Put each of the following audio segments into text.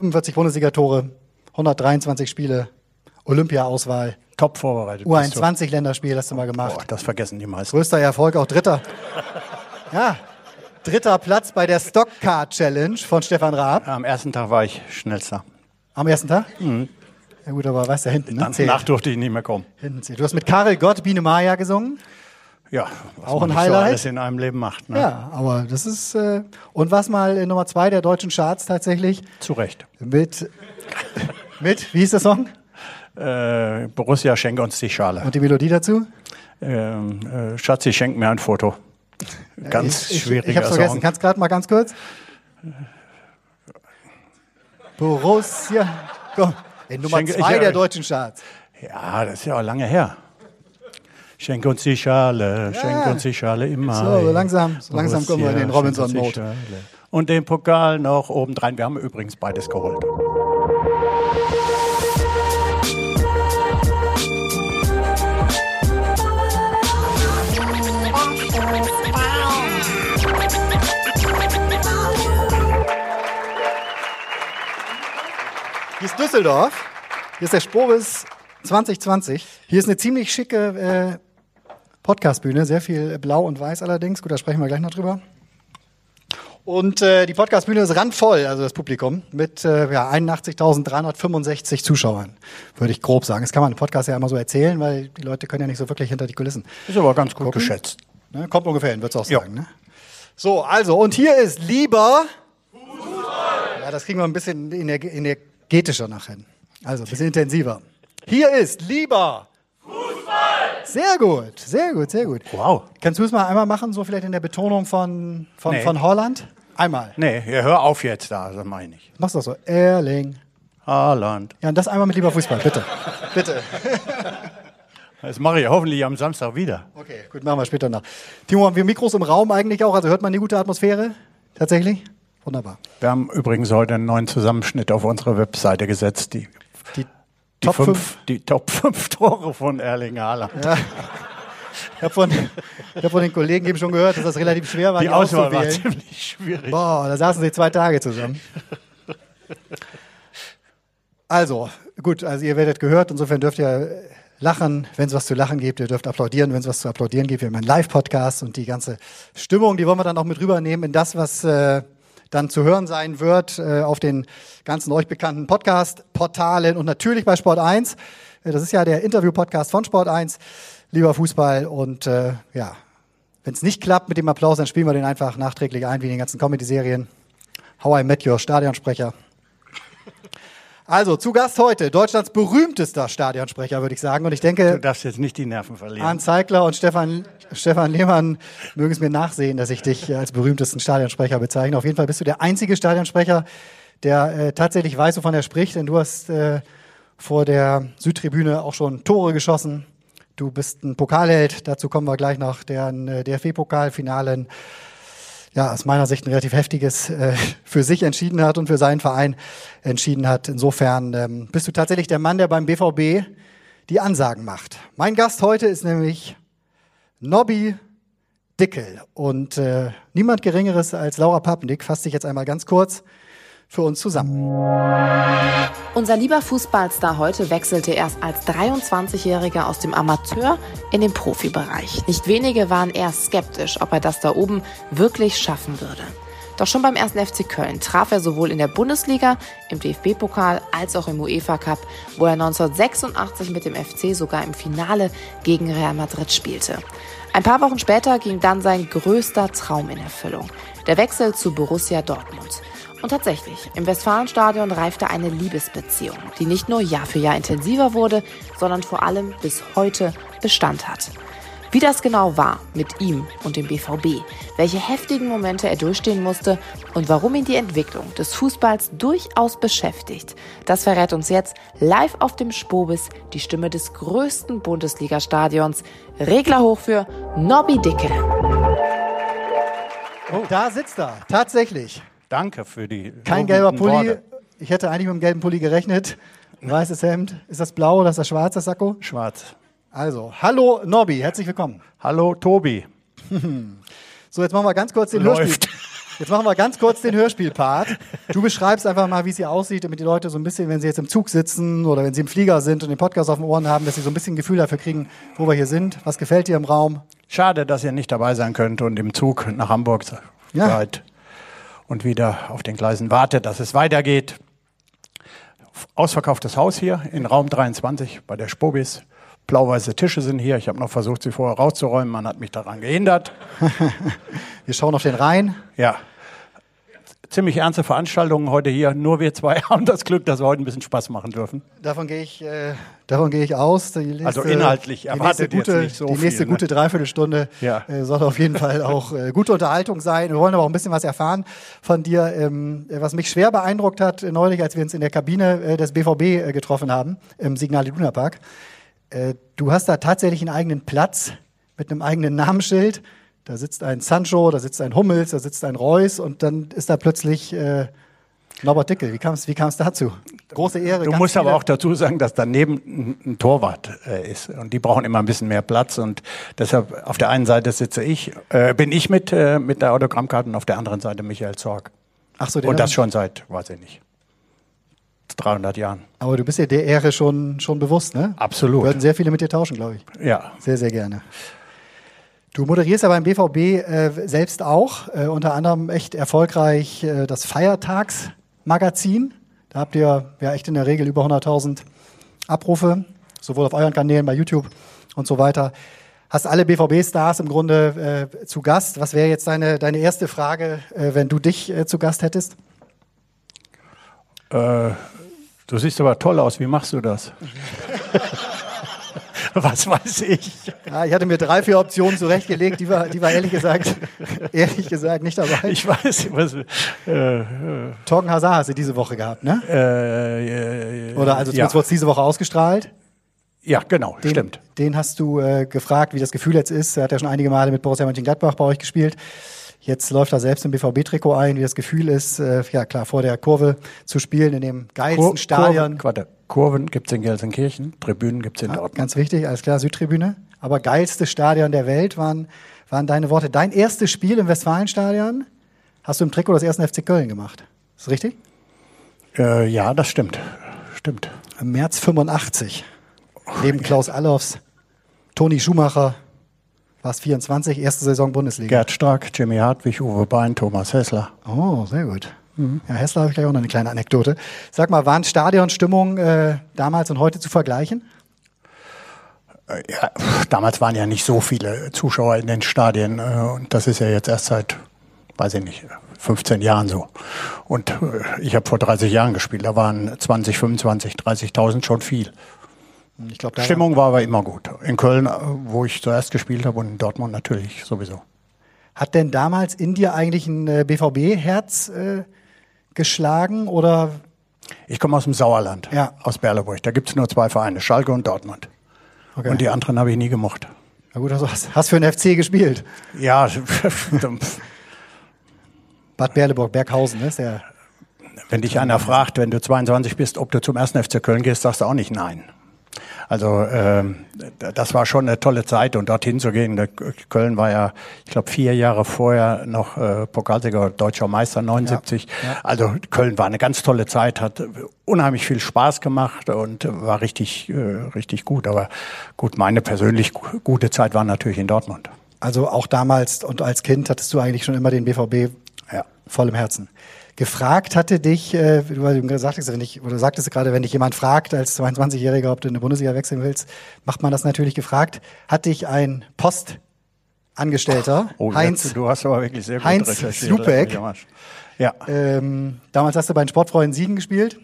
45 Bundesliga-Tore, 123 Spiele, Olympia-Auswahl, Top vorbereitet. bist du. U21-Länderspiel hast du mal gemacht. Boah, das vergessen die meisten. Größter Erfolg, auch dritter. Ja, dritter Platz bei der Stockcar Challenge von Stefan Raab. Am ersten Tag war ich schnellster. Am ersten Tag? Ja gut, aber weißt du, hinten, ne? Danach durfte ich nicht mehr kommen. Hinten zählt. Du hast mit Karel Gott Biene Maya gesungen. Ja, was Auch ein nicht so Highlight? alles in einem Leben macht. Ne? Ja, aber das ist. Äh, und was mal in Nummer zwei der deutschen Charts tatsächlich Zu Recht. mit. mit, wie hieß der Song? Äh, Borussia, schenke uns die Schale. Und die Melodie dazu? Ähm, äh, Schatzi, schenk mir ein Foto. Ganz ich, ich, schwieriger Ich hab's vergessen. Kannst gerade mal ganz kurz? Borussia. Komm. In Nummer Schenke- zwei ich- der deutschen Charts. Ja, das ist ja auch lange her. Schenk uns die Schale, schenk uns die Schale im Mai. So, langsam- so langsam kommen wir in den Robinson-Mode. Und den Pokal noch obendrein. Wir haben übrigens beides geholt. Hier ist Düsseldorf. Hier ist der Spobis 2020. Hier ist eine ziemlich schicke äh, Podcastbühne. Sehr viel blau und weiß allerdings. Gut, da sprechen wir gleich noch drüber. Und äh, die Podcastbühne ist randvoll, also das Publikum, mit äh, ja, 81.365 Zuschauern, würde ich grob sagen. Das kann man im Podcast ja immer so erzählen, weil die Leute können ja nicht so wirklich hinter die Kulissen. Ist aber ganz gut Gucken. geschätzt. Ne? Kommt ungefähr hin, würdest du auch Ja. sagen. Ne? So, also, und hier ist lieber. Fußball. Ja, das kriegen wir ein bisschen ener- energetischer nachher. hin. Also, ein bisschen intensiver. Hier ist lieber. Sehr gut, sehr gut, sehr gut. Wow. Kannst du es mal einmal machen, so vielleicht in der Betonung von, von, Nee. von Holland? Einmal. Nee, hör auf jetzt da, das meine ich. Mach's doch so. Erling. Haaland. Ja, und das einmal mit lieber Fußball, bitte. bitte. Das mache ich hoffentlich am Samstag wieder. Okay, gut, machen wir später nach. Timo, haben wir Mikros im Raum eigentlich auch? Also hört man die gute Atmosphäre? Tatsächlich? Wunderbar. Wir haben übrigens heute einen neuen Zusammenschnitt auf unsere Webseite gesetzt. Die, Die, die, Top fünf, 5. die Top 5 Tore von Erling Haaland. Ich habe von, ich hab von den Kollegen eben schon gehört, dass das relativ schwer war, Die die, Auswahl war ziemlich schwierig. Boah, da saßen sie zwei Tage zusammen. Also, gut, also ihr werdet gehört, insofern dürft ihr lachen, wenn es was zu lachen gibt, ihr dürft applaudieren, wenn es was zu applaudieren gibt. Wir haben einen Live-Podcast und die ganze Stimmung, die wollen wir dann auch mit rübernehmen in das, was äh, dann zu hören sein wird äh, auf den ganzen euch bekannten Podcast-Portalen und natürlich bei Sport 1. Äh, Das ist ja der Interview-Podcast von Sport 1, lieber Fußball. Und äh, ja, wenn es nicht klappt mit dem Applaus, dann spielen wir den einfach nachträglich ein, wie in den ganzen Comedy-Serien. How I Met Your Stadionsprecher. Also, zu Gast heute, Deutschlands berühmtester Stadionsprecher, würde ich sagen. Und ich Du denke, darfst jetzt nicht die Nerven verlieren. Arndt Zeigler und Stefan, Stefan Lehmann mögen es mir nachsehen, dass ich dich als berühmtesten Stadionsprecher bezeichne. Auf jeden Fall bist du der einzige Stadionsprecher, der äh, tatsächlich weiß, wovon er spricht. Denn du hast äh, vor der Südtribüne auch schon Tore geschossen. Du bist ein Pokalheld, dazu kommen wir gleich noch, der äh, DFB-Pokalfinale ein ja, aus meiner Sicht ein relativ heftiges äh, für sich entschieden hat und für seinen Verein entschieden hat. Insofern ähm, bist du tatsächlich der Mann, der beim BVB die Ansagen macht. Mein Gast heute ist nämlich Nobby Dickel und äh, niemand Geringeres als Laura Papendick fasst sich jetzt einmal ganz kurz für uns zusammen. Unser lieber Fußballstar heute wechselte erst als 23-Jähriger aus dem Amateur in den Profibereich. Nicht wenige waren eher skeptisch, ob er das da oben wirklich schaffen würde. Doch schon beim ersten FC Köln traf er sowohl in der Bundesliga, im DFB-Pokal als auch im UEFA-Cup, wo er 1986 mit dem FC sogar im Finale gegen Real Madrid spielte. Ein paar Wochen später ging dann sein größter Traum in Erfüllung. Der Wechsel zu Borussia Dortmund. Und tatsächlich, im Westfalenstadion reifte eine Liebesbeziehung, die nicht nur Jahr für Jahr intensiver wurde, sondern vor allem bis heute Bestand hat. Wie das genau war mit ihm und dem BVB, welche heftigen Momente er durchstehen musste und warum ihn die Entwicklung des Fußballs durchaus beschäftigt, das verrät uns jetzt live auf dem Spobis die Stimme des größten Bundesliga-Stadions. Regler hoch für Nobby Dicke. Da sitzt er, tatsächlich. Danke für die Kein gelber Pulli. Worte. Ich hätte eigentlich mit dem gelben Pulli gerechnet. Weißes Hemd. Ist das blau oder ist das schwarz, das Sakko? Schwarz. Also, hallo Nobby, herzlich willkommen. Hallo Tobi. So, jetzt machen wir ganz kurz den Läuft. Hörspiel. Jetzt machen wir ganz kurz den Hörspielpart. Du beschreibst einfach mal, wie es hier aussieht, damit die Leute so ein bisschen, wenn sie jetzt im Zug sitzen oder wenn sie im Flieger sind und den Podcast auf den Ohren haben, dass sie so ein bisschen ein Gefühl dafür kriegen, wo wir hier sind. Was gefällt dir im Raum? Schade, dass ihr nicht dabei sein könnt und im Zug nach Hamburg Ja. Und wieder auf den Gleisen wartet, dass es weitergeht. Ausverkauftes Haus hier in Raum 23 bei der Spobis. Blau-weiße Tische sind hier. Ich habe noch versucht, sie vorher rauszuräumen. Man hat mich daran gehindert. Wir schauen auf den Rhein. Ja. Ziemlich ernste Veranstaltungen heute hier. Nur wir zwei haben das Glück, dass wir heute ein bisschen Spaß machen dürfen. Davon gehe ich, äh, davon gehe ich aus. Die nächste, Also inhaltlich die erwartet nächste jetzt gute, nicht so Die nächste viel, ne? gute Dreiviertelstunde Ja. äh, soll auf jeden Fall auch äh, gute Unterhaltung sein. Wir wollen aber auch ein bisschen was erfahren von dir. Ähm, äh, was mich schwer beeindruckt hat, äh, neulich, als wir uns in der Kabine äh, des BVB getroffen haben, im Signal Iduna Park. Du hast da tatsächlich einen eigenen Platz mit einem eigenen Namensschild. Da sitzt ein Sancho, da sitzt ein Hummels, da sitzt ein Reus und dann ist da plötzlich äh, Norbert Dickel. Wie kam es wie kam's dazu? Große Ehre. Du musst aber auch dazu sagen, dass daneben ein, Torwart äh, ist und die brauchen immer ein bisschen mehr Platz und deshalb auf der einen Seite sitze ich, äh, bin ich mit äh, mit der Autogrammkarte und auf der anderen Seite Michael Zorg. Ach so, den Und das schon seit, weiß ich nicht, 300 Jahren. Aber du bist ja der Ehre schon, schon bewusst, ne? Absolut. Würden sehr viele mit dir tauschen, glaube ich. Ja, Sehr, sehr gerne. Du moderierst ja beim BVB äh, selbst auch, äh, unter anderem echt erfolgreich äh, das Feiertagsmagazin. Da habt ihr ja echt in der Regel über 100.000 Abrufe, sowohl auf euren Kanälen, bei YouTube und so weiter. Hast alle BVB-Stars im Grunde äh, zu Gast. Was wäre jetzt deine, deine erste Frage, äh, wenn du dich äh, zu Gast hättest? äh, du siehst aber toll aus. Wie machst du das? Was weiß ich? Ja, ich hatte mir drei, vier Optionen zurechtgelegt, die war, die war ehrlich gesagt, ehrlich gesagt nicht dabei. Ich weiß, was. Äh, äh, Torgen Hazard hast du diese Woche gehabt, ne? äh, Oder also ja. wurde es diese Woche ausgestrahlt. ja, genau, Den, stimmt. Den hast du äh, gefragt, wie das Gefühl jetzt ist. Er hat ja schon einige Male mit Borussia Mönchengladbach bei euch gespielt. Jetzt läuft er selbst im BVB-Trikot ein, wie das Gefühl ist, äh, ja klar, vor der Kurve zu spielen in dem geilsten Stadion. Kurven, warte, Kurven gibt es in Gelsenkirchen, Tribünen gibt es in Ja, Dortmund. ganz wichtig, alles klar, Südtribüne. Aber geilste Stadion der Welt waren, waren deine Worte. Dein erstes Spiel im Westfalenstadion hast du im Trikot des ersten FC Köln gemacht. Ist das richtig? Äh, ja, das stimmt. Stimmt. Im März 85. Neben Klaus Allofs, Toni Schumacher, war es 24, erste Saison Bundesliga. Gerd Stark, Jimmy Hartwig, Uwe Bein, Thomas Hessler. Oh, sehr gut. Ja, Hessler habe ich gleich auch noch eine kleine Anekdote. Sag mal, waren Stadionstimmung äh, damals und heute zu vergleichen? Äh, Ja, damals waren ja nicht so viele Zuschauer in den Stadien äh, und das ist ja jetzt erst seit, weiß ich nicht, 15 Jahren so. Und äh, ich habe vor 30 Jahren gespielt, da waren 20, 25, 30.000 schon viel. Ich glaube, da Stimmung war aber immer gut. In Köln, äh, wo ich zuerst gespielt habe und in Dortmund natürlich sowieso. Hat denn damals in dir eigentlich ein BVB-Herz äh, geschlagen oder Ich komme aus dem Sauerland, Ja. aus Berleburg. Da gibt es nur zwei Vereine, Schalke und Dortmund. Okay. Und die anderen habe ich nie gemocht. Na gut, also hast, hast für den FC gespielt. Ja, Bad Berleburg, Berghausen, ne? Ist der, wenn dich einer fragt, wenn du 22 bist, ob du zum ersten FC Köln gehst, sagst du auch nicht nein. Also ähm, das war schon eine tolle Zeit und dorthin zu gehen. Köln war ja, ich glaube, vier Jahre vorher noch äh, Pokalsieger, deutscher Meister 79. Also Köln war eine ganz tolle Zeit, hat unheimlich viel Spaß gemacht und war richtig, äh, richtig gut. Aber gut, meine persönlich gu- gute Zeit war natürlich in Dortmund. also auch damals und als Kind hattest du eigentlich schon immer den BVB Ja. voll im Herzen. Gefragt hatte dich, äh, du gesagt hast, wenn ich, oder sagtest gerade, wenn dich jemand fragt als 22-Jähriger, ob du in eine Bundesliga wechseln willst, macht man das natürlich gefragt. Hat dich ein Postangestellter, Heinz, jetzt, du hast aber wirklich sehr gut Heinz. Slupeck. Ja. ähm, damals hast du bei den Sportfreunden Siegen gespielt.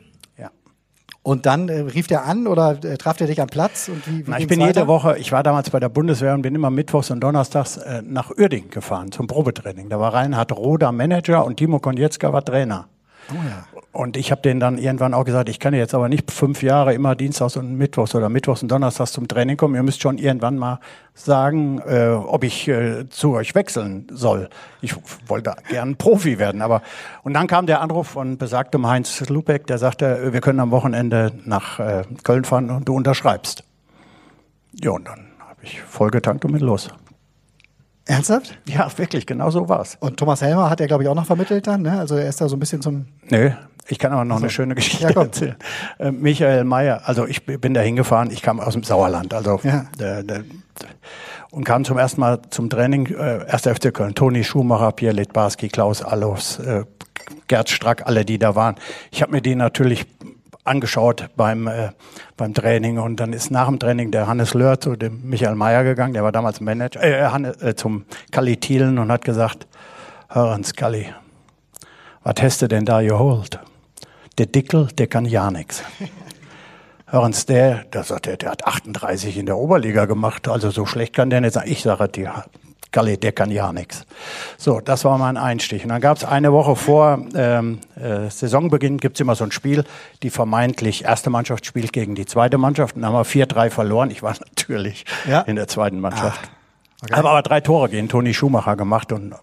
Und dann äh, rief der an oder äh, traf der dich am Platz und wie, wie Na, ich bin weiter? jede Woche, ich war damals bei der Bundeswehr und bin immer mittwochs und donnerstags äh, nach Uerdingen gefahren zum Probetraining. Da war Reinhard Roder Manager und Timo Konietzka war Trainer. Oh. Und ich habe denen dann irgendwann auch gesagt, ich kann jetzt aber nicht fünf Jahre immer Dienstags und Mittwochs oder Mittwochs und Donnerstags zum Training kommen. Ihr müsst schon irgendwann mal sagen, äh, ob ich äh, zu euch wechseln soll. Ich wollte gern Profi werden, aber und dann kam der Anruf von besagtem Heinz Lubeck, der sagte, wir können am Wochenende nach äh, Köln fahren und du unterschreibst. Ja, und dann habe ich voll getankt und mit los. Ernsthaft? Ja, wirklich, genau so war's. Und Thomas Helmer hat er, glaube ich, auch noch vermittelt dann, ne? Also er ist da so ein bisschen zum. Nö, ich kann aber noch eine schöne Geschichte Ja, erzählen. Äh, Michael Mayer, also ich bin da hingefahren, ich kam aus dem Sauerland, also Ja. der, der, und kam zum ersten Mal zum Training, äh, 1. FC Köln, Toni Schumacher, Pierre Litbarski, Klaus Allofs, äh, Gerd Strack, alle, die da waren. Ich habe mir die natürlich angeschaut beim, äh, beim Training und dann ist nach dem Training der Hannes Löhr zu dem Michael Mayer gegangen, der war damals Manager, äh, Hannes, äh, zum Kalli Thielen und hat gesagt, hören Scully, was hast du denn da geholt? Der Dickel, der kann ja nix. Hörens, der, der, sagt, der, der hat 38 in der Oberliga gemacht, also so schlecht kann der nicht sein. Ich sage dir, Galli, der kann ja nix. So, das war mein Einstich. Und dann gab es eine Woche vor ähm, äh, Saisonbeginn gibt's immer so ein Spiel, die vermeintlich erste Mannschaft spielt gegen die zweite Mannschaft. Und dann haben wir 4-3 verloren. Ich war natürlich Ja? in der zweiten Mannschaft. okay. Habe aber drei Tore gegen Toni Schumacher gemacht und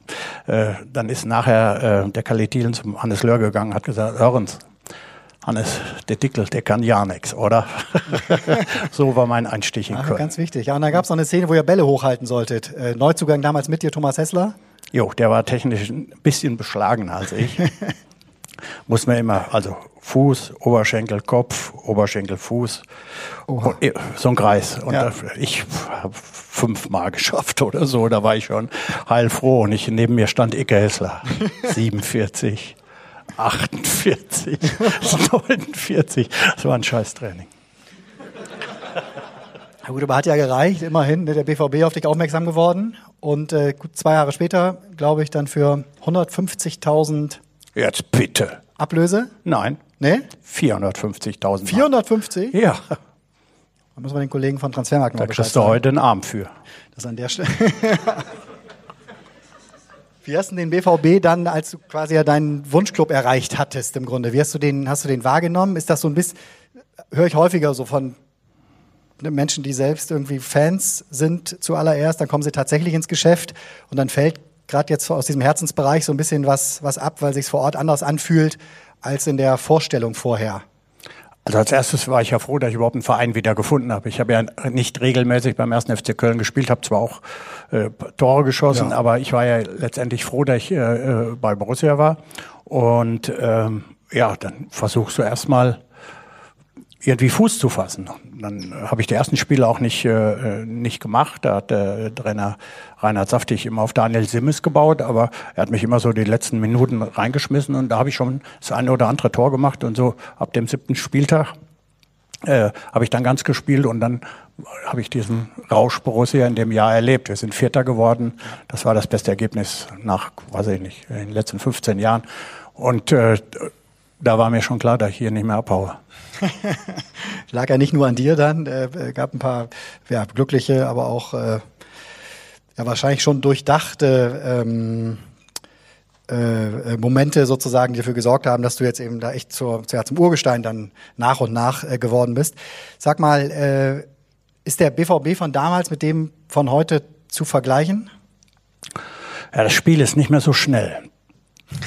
äh, dann ist nachher äh, der Kalle Thielen zum Hannes Löhr gegangen, hat gesagt, Hörens, Hannes, der Dickel, der kann ja nix, oder? so war mein Einstich in Ach, Köln. ganz wichtig. Ja, und dann gab es noch eine Szene, wo ihr Bälle hochhalten solltet. Äh, Neuzugang damals mit dir, Thomas Hessler. Jo, der war technisch ein bisschen beschlagener als ich. Muss man immer, also Fuß, Oberschenkel, Kopf, Oberschenkel, Fuß. Und, so ein Kreis. Und Ja. da, ich habe fünfmal geschafft oder so. Da war ich schon heilfroh. Und ich, neben mir stand Icke Hessler. 47, 48, 49. Das war ein Scheißtraining. Na gut, aber hat ja gereicht, immerhin, ne, der BVB auf dich aufmerksam geworden. Und äh, gut zwei Jahre später, glaube ich, dann für 150.000 Jetzt bitte. Ablöse. Nein, Ne? 450.000. 450? Ja, Da müssen wir den Kollegen von Transfermarkt noch da kriegst du heute einen Arm für. Das an der Stelle. Wie hast du den BVB dann, als du quasi ja deinen Wunschclub erreicht hattest, im Grunde? Wie hast du den, hast du den wahrgenommen? Ist das so ein bisschen, höre ich häufiger so von Menschen, die selbst irgendwie Fans sind zuallererst, dann kommen sie tatsächlich ins Geschäft und dann fällt gerade jetzt aus diesem Herzensbereich so ein bisschen was, was ab, weil sich vor Ort anders anfühlt als in der Vorstellung vorher. Also als erstes war ich ja froh, dass ich überhaupt einen Verein wieder gefunden habe. Ich habe ja nicht regelmäßig beim ersten FC Köln gespielt, habe zwar auch äh, Tore geschossen, Ja. aber ich war ja letztendlich froh, dass ich äh, äh, bei Borussia war. Und ähm, ja, dann versuchst du erstmal irgendwie Fuß zu fassen. Dann habe ich die ersten Spiele auch nicht, äh, nicht gemacht. Da hat der Trainer Reinhard Saftig immer auf Daniel Simmes gebaut, aber er hat mich immer so die letzten Minuten reingeschmissen und da habe ich schon das eine oder andere Tor gemacht und so ab dem siebten Spieltag äh, habe ich dann ganz gespielt und dann habe ich diesen Rausch Borussia in dem Jahr erlebt. Wir sind Vierter geworden. Das war das beste Ergebnis nach, weiß ich nicht, in den letzten 15 Jahren. Und äh, da war mir schon klar, dass ich hier nicht mehr abhaue. Lag ja nicht nur an dir dann, äh, gab ein paar ja, glückliche, aber auch äh, ja, wahrscheinlich schon durchdachte ähm, äh, äh, Momente sozusagen, die dafür gesorgt haben, dass du jetzt eben da echt zur, ja, zum Urgestein dann nach und nach äh, geworden bist. Sag mal, äh, ist der BVB von damals mit dem von heute zu vergleichen? Ja, das Spiel ist nicht mehr so schnell.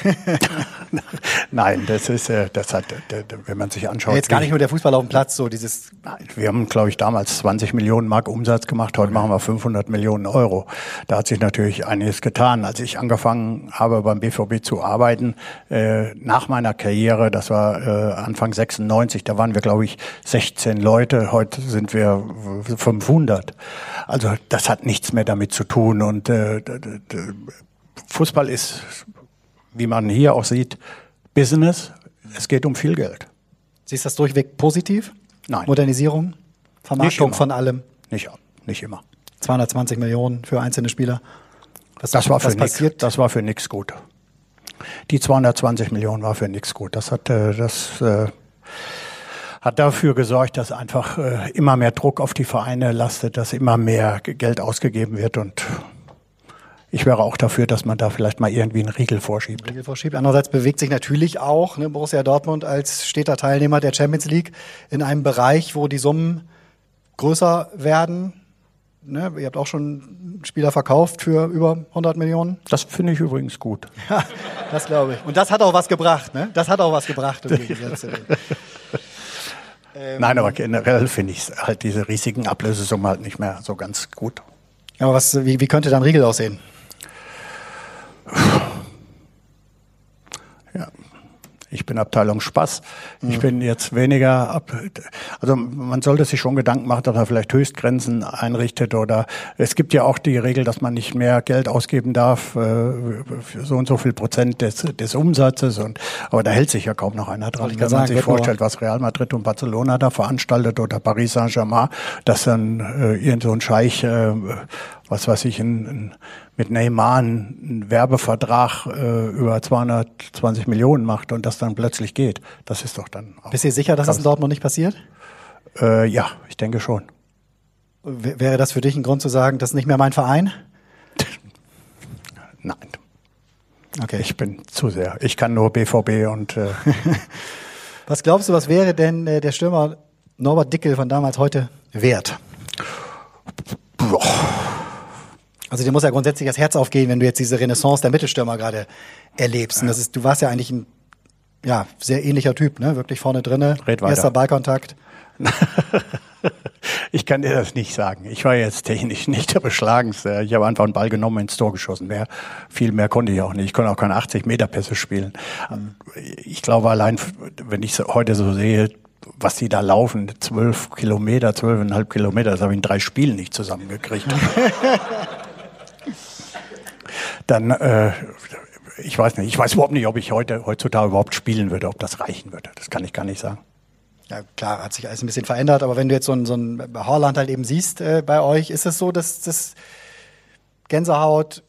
Nein, das ist, äh, das hat, äh, wenn man sich anschaut. Jetzt gar nicht nur der Fußball auf dem Platz, so dieses Nein, wir haben, glaube ich, damals 20 Millionen Mark Umsatz gemacht. Heute machen wir 500 Millionen Euro. Da hat sich natürlich einiges getan. Als ich angefangen habe, beim BVB zu arbeiten, äh, nach meiner Karriere, das war Anfang 96, da waren wir, glaube ich, 16 Leute. Heute sind wir 500. Also das hat nichts mehr damit zu tun. Und Fußball ist, wie man hier auch sieht, Business. Es geht um viel Geld. Siehst du das durchweg positiv? Nein. Modernisierung, Vermarktung von allem. Nicht, nicht immer. 220 Millionen für einzelne Spieler. Was, Das war für was nix, passiert? das war für nix gut. Die 220 Millionen war für nix gut. Das hat äh, das äh, hat dafür gesorgt, dass einfach äh, immer mehr Druck auf die Vereine lastet, dass immer mehr Geld ausgegeben wird und ich wäre auch dafür, dass man da vielleicht mal irgendwie einen Riegel vorschiebt. Riegel vorschiebt. Andererseits bewegt sich natürlich auch ne, Borussia Dortmund als steter Teilnehmer der Champions League in einem Bereich, wo die Summen größer werden. Ne, ihr habt auch schon Spieler verkauft für über 100 Millionen. Das finde ich übrigens gut. Ja, das glaube ich. Und das hat auch was gebracht. Ne? Das hat auch was gebracht. Im Gegensatz dem. Nein, aber generell finde ich halt diese riesigen Ablösesummen halt nicht mehr so ganz gut. Aber was, wie, wie könnte dann Riegel aussehen? Ich bin Abteilung Spaß. Ich bin jetzt weniger ab. Also man sollte sich schon Gedanken machen, dass er vielleicht Höchstgrenzen einrichtet oder es gibt ja auch die Regel, dass man nicht mehr Geld ausgeben darf äh, für so und so viel Prozent des, des Umsatzes. Und aber da hält sich ja kaum noch einer dran. Wenn man sagen, sich vorstellt, was Real Madrid und Barcelona da veranstaltet oder Paris Saint-Germain, dass dann äh, irgend so ein Scheich, äh, was weiß ich, ein, ein mit Neymar einen Werbevertrag äh, über 220 Millionen macht und das dann plötzlich geht. Das ist doch dann auch. Bist du sicher, dass das in Dortmund nicht passiert? Äh, ja, ich denke schon. W wäre das für dich ein Grund zu sagen, das ist nicht mehr mein Verein? Nein. Okay. Ich bin zu sehr. Ich kann nur BVB und. Äh was glaubst du, was wäre denn äh, der Stürmer Norbert Dickel von damals heute wert? Boah. Also dir muss ja grundsätzlich das Herz aufgehen, wenn du jetzt diese Renaissance der Mittelstürmer gerade erlebst. Und das ist, du warst ja eigentlich ein ja, sehr ähnlicher Typ, ne? Wirklich vorne drinne, Red erster Ballkontakt. ich kann dir das nicht sagen. Ich war jetzt technisch nicht der Beschlagenste. Ich habe einfach einen Ball genommen ins Tor geschossen. Mehr, viel mehr konnte ich auch nicht. Ich konnte auch keine 80 Meter Pässe spielen. Ich glaube allein, wenn ich heute so sehe, was die da laufen, zwölf Kilometer, zwölfeinhalb Kilometer, das habe ich in drei Spielen nicht zusammengekriegt. dann äh, ich weiß nicht, ich weiß überhaupt nicht, ob ich heute heutzutage überhaupt spielen würde, ob das reichen würde. Das kann ich gar nicht sagen. Ja, klar, hat sich alles ein bisschen verändert, aber wenn du jetzt so ein, so ein Haaland halt eben siehst äh, bei euch, ist es so, dass das Gänsehaut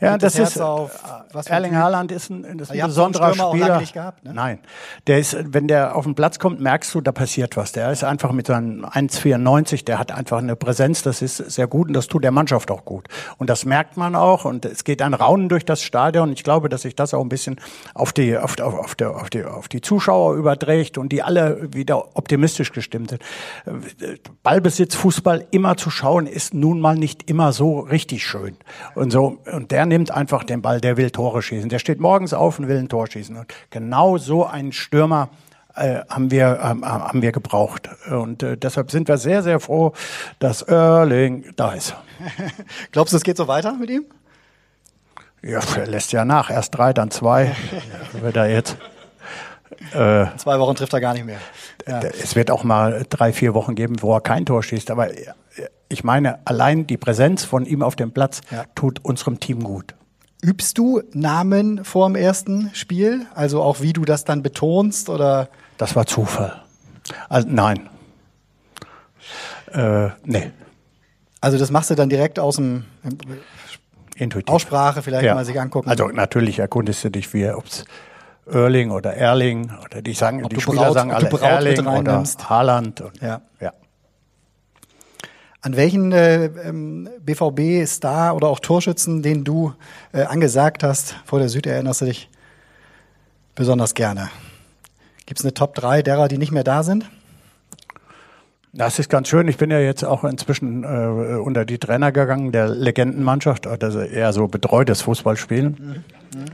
ja, das, das ist auf, was Erling Haaland ist ein, ist ein besonderer Spieler. Gehabt, ne? Nein, der ist, wenn der auf den Platz kommt, merkst du, da passiert was. Der ist einfach mit seinem 1,94, der hat einfach eine Präsenz, das ist sehr gut und das tut der Mannschaft auch gut. Und das merkt man auch und es geht ein Raunen durch das Stadion. Ich glaube, dass sich das auch ein bisschen auf die, auf, auf, auf, der, auf, die, auf die Zuschauer überträgt und die alle wieder optimistisch gestimmt sind. Ballbesitz, Fußball immer zu schauen, ist nun mal nicht immer so richtig schön. Und so, und der nimmt einfach den Ball, der will Tore schießen. Der steht morgens auf und will ein Tor schießen. Und genau so einen Stürmer äh, haben wir ähm, haben wir gebraucht und äh, deshalb sind wir sehr sehr froh, dass Erling da ist. Glaubst du, es geht so weiter mit ihm? Ja, er lässt ja nach. Erst drei, dann zwei. wird er jetzt. Äh, zwei Wochen trifft er gar nicht mehr. Ja. Es wird auch mal drei, vier Wochen geben, wo er kein Tor schießt. Aber ich meine, allein die Präsenz von ihm auf dem Platz ja. tut unserem Team gut. Übst du Namen vor dem ersten Spiel? Also auch wie du das dann betonst oder? Das war Zufall. Also, nein. Äh, nee. Also das machst du dann direkt aus dem Intuitiv. Aussprache vielleicht ja. mal sich angucken. Also natürlich erkundest du dich, wie ob es Erling oder Erling oder die sagen, ob die Spieler Braut, sagen alle Erling oder Haaland. Und, ja. ja. An welchen äh, ähm, BVB-Star oder auch Torschützen, den du äh, angesagt hast vor der Süd, erinnerst du dich besonders gerne? Gibt es eine Top 3 derer, die nicht mehr da sind? Das ist ganz schön. Ich bin ja jetzt auch inzwischen äh, unter die Trainer gegangen der Legendenmannschaft, also eher so betreutes Fußballspielen. Mhm.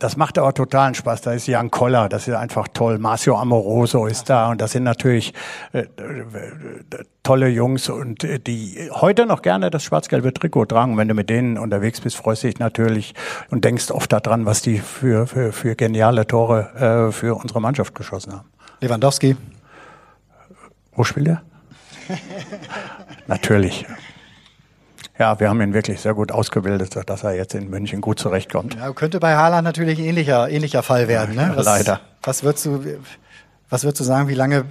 Das macht aber totalen Spaß. Da ist Jan Koller, das ist einfach toll. Marcio Amoroso ist da und das sind natürlich äh, äh, tolle Jungs und äh, die heute noch gerne das schwarz-gelbe Trikot tragen. Wenn du mit denen unterwegs bist, freust du dich natürlich und denkst oft daran, was die für, für, für geniale Tore äh, für unsere Mannschaft geschossen haben. Lewandowski. Wo spielt er? natürlich. Ja, wir haben ihn wirklich sehr gut ausgebildet, dass er jetzt in München gut zurechtkommt. Ja, könnte bei Haaland natürlich ein ähnlicher, ähnlicher Fall werden. Ne? Was, Leider. Was würdest, du, was würdest du sagen, wie lange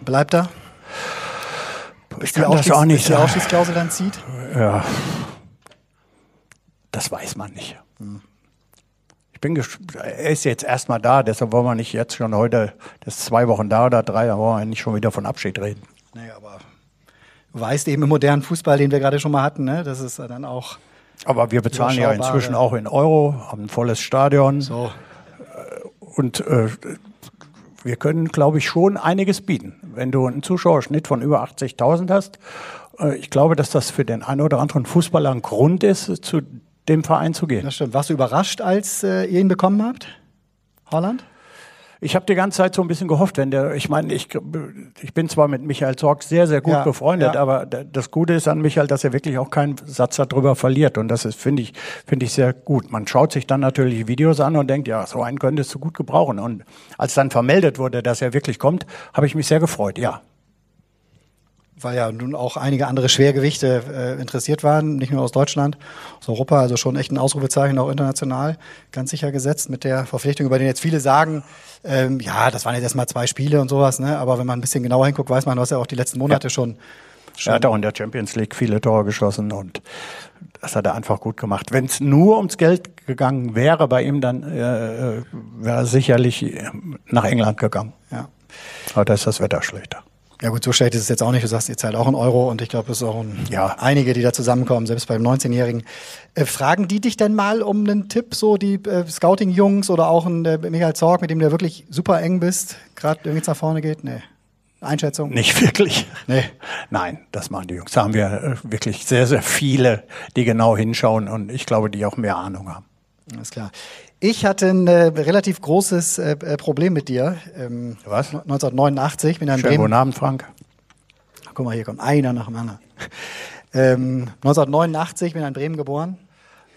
bleibt er? Ich kann das auch nicht bis die Ausschießklausel dann zieht? Ja, das weiß man nicht. Ich bin er ist jetzt erstmal da, deshalb wollen wir nicht jetzt schon heute, das ist zwei Wochen da oder drei, da wollen wir nicht schon wieder von Abschied reden. Nee, aber weißt eben im modernen Fußball, den wir gerade schon mal hatten, ne? das ist dann auch. Aber wir bezahlen ja inzwischen auch in Euro, haben ein volles Stadion. So. Und äh, wir können, glaube ich, schon einiges bieten. Wenn du einen Zuschauerschnitt von über 80.000 hast, äh, ich glaube, dass das für den einen oder anderen Fußballer ein Grund ist, zu dem Verein zu gehen. Das stimmt. Warst du überrascht, als äh, ihr ihn bekommen habt, Holland? Ich habe die ganze Zeit so ein bisschen gehofft, wenn der, ich meine, ich, ich bin zwar mit Michael Zorg sehr, sehr gut Ja, befreundet, ja. aber das Gute ist an Michael, dass er wirklich auch keinen Satz darüber verliert. Und das ist, finde ich, finde ich sehr gut. Man schaut sich dann natürlich Videos an und denkt, ja, so einen könntest du gut gebrauchen. Und als dann vermeldet wurde, dass er wirklich kommt, habe ich mich sehr gefreut, ja. Weil ja nun auch einige andere Schwergewichte äh, interessiert waren, nicht nur aus Deutschland, aus Europa, also schon echt ein Ausrufezeichen auch international, ganz sicher gesetzt mit der Verpflichtung, über den jetzt viele sagen, ähm, ja, das waren jetzt erstmal zwei Spiele und sowas, ne? aber wenn man ein bisschen genauer hinguckt, weiß man, du hast ja auch die letzten Monate schon Er hat auch in der Champions League viele Tore geschossen und das hat er einfach gut gemacht. Wenn es nur ums Geld gegangen wäre bei ihm, dann äh, wäre er sicherlich äh, nach England gegangen. ja. Aber da ist das Wetter schlechter. Ja gut, so schlecht ist es jetzt auch nicht. Du sagst, ihr zahlt auch einen Euro und ich glaube, es ist auch ein, Ja. einige, die da zusammenkommen, selbst beim 19-Jährigen. Äh, fragen die dich denn mal um einen Tipp, so die äh, Scouting-Jungs oder auch ein äh, Michael Zorg, mit dem du ja wirklich super eng bist, gerade irgendwie nach vorne geht? Nee. Einschätzung? Nicht wirklich. Nee. Nein, das machen die Jungs. Da haben wir äh, wirklich sehr, sehr viele, die genau hinschauen und ich glaube, die auch mehr Ahnung haben. Alles klar. Ich hatte ein äh, relativ großes äh, äh, Problem mit dir. Ähm, Was? 1989 bin ich in Schönen guten Bremen. Abend, Frank. Guck mal, hier kommt einer nach dem anderen. Ähm, 1989 bin ich in Bremen geboren.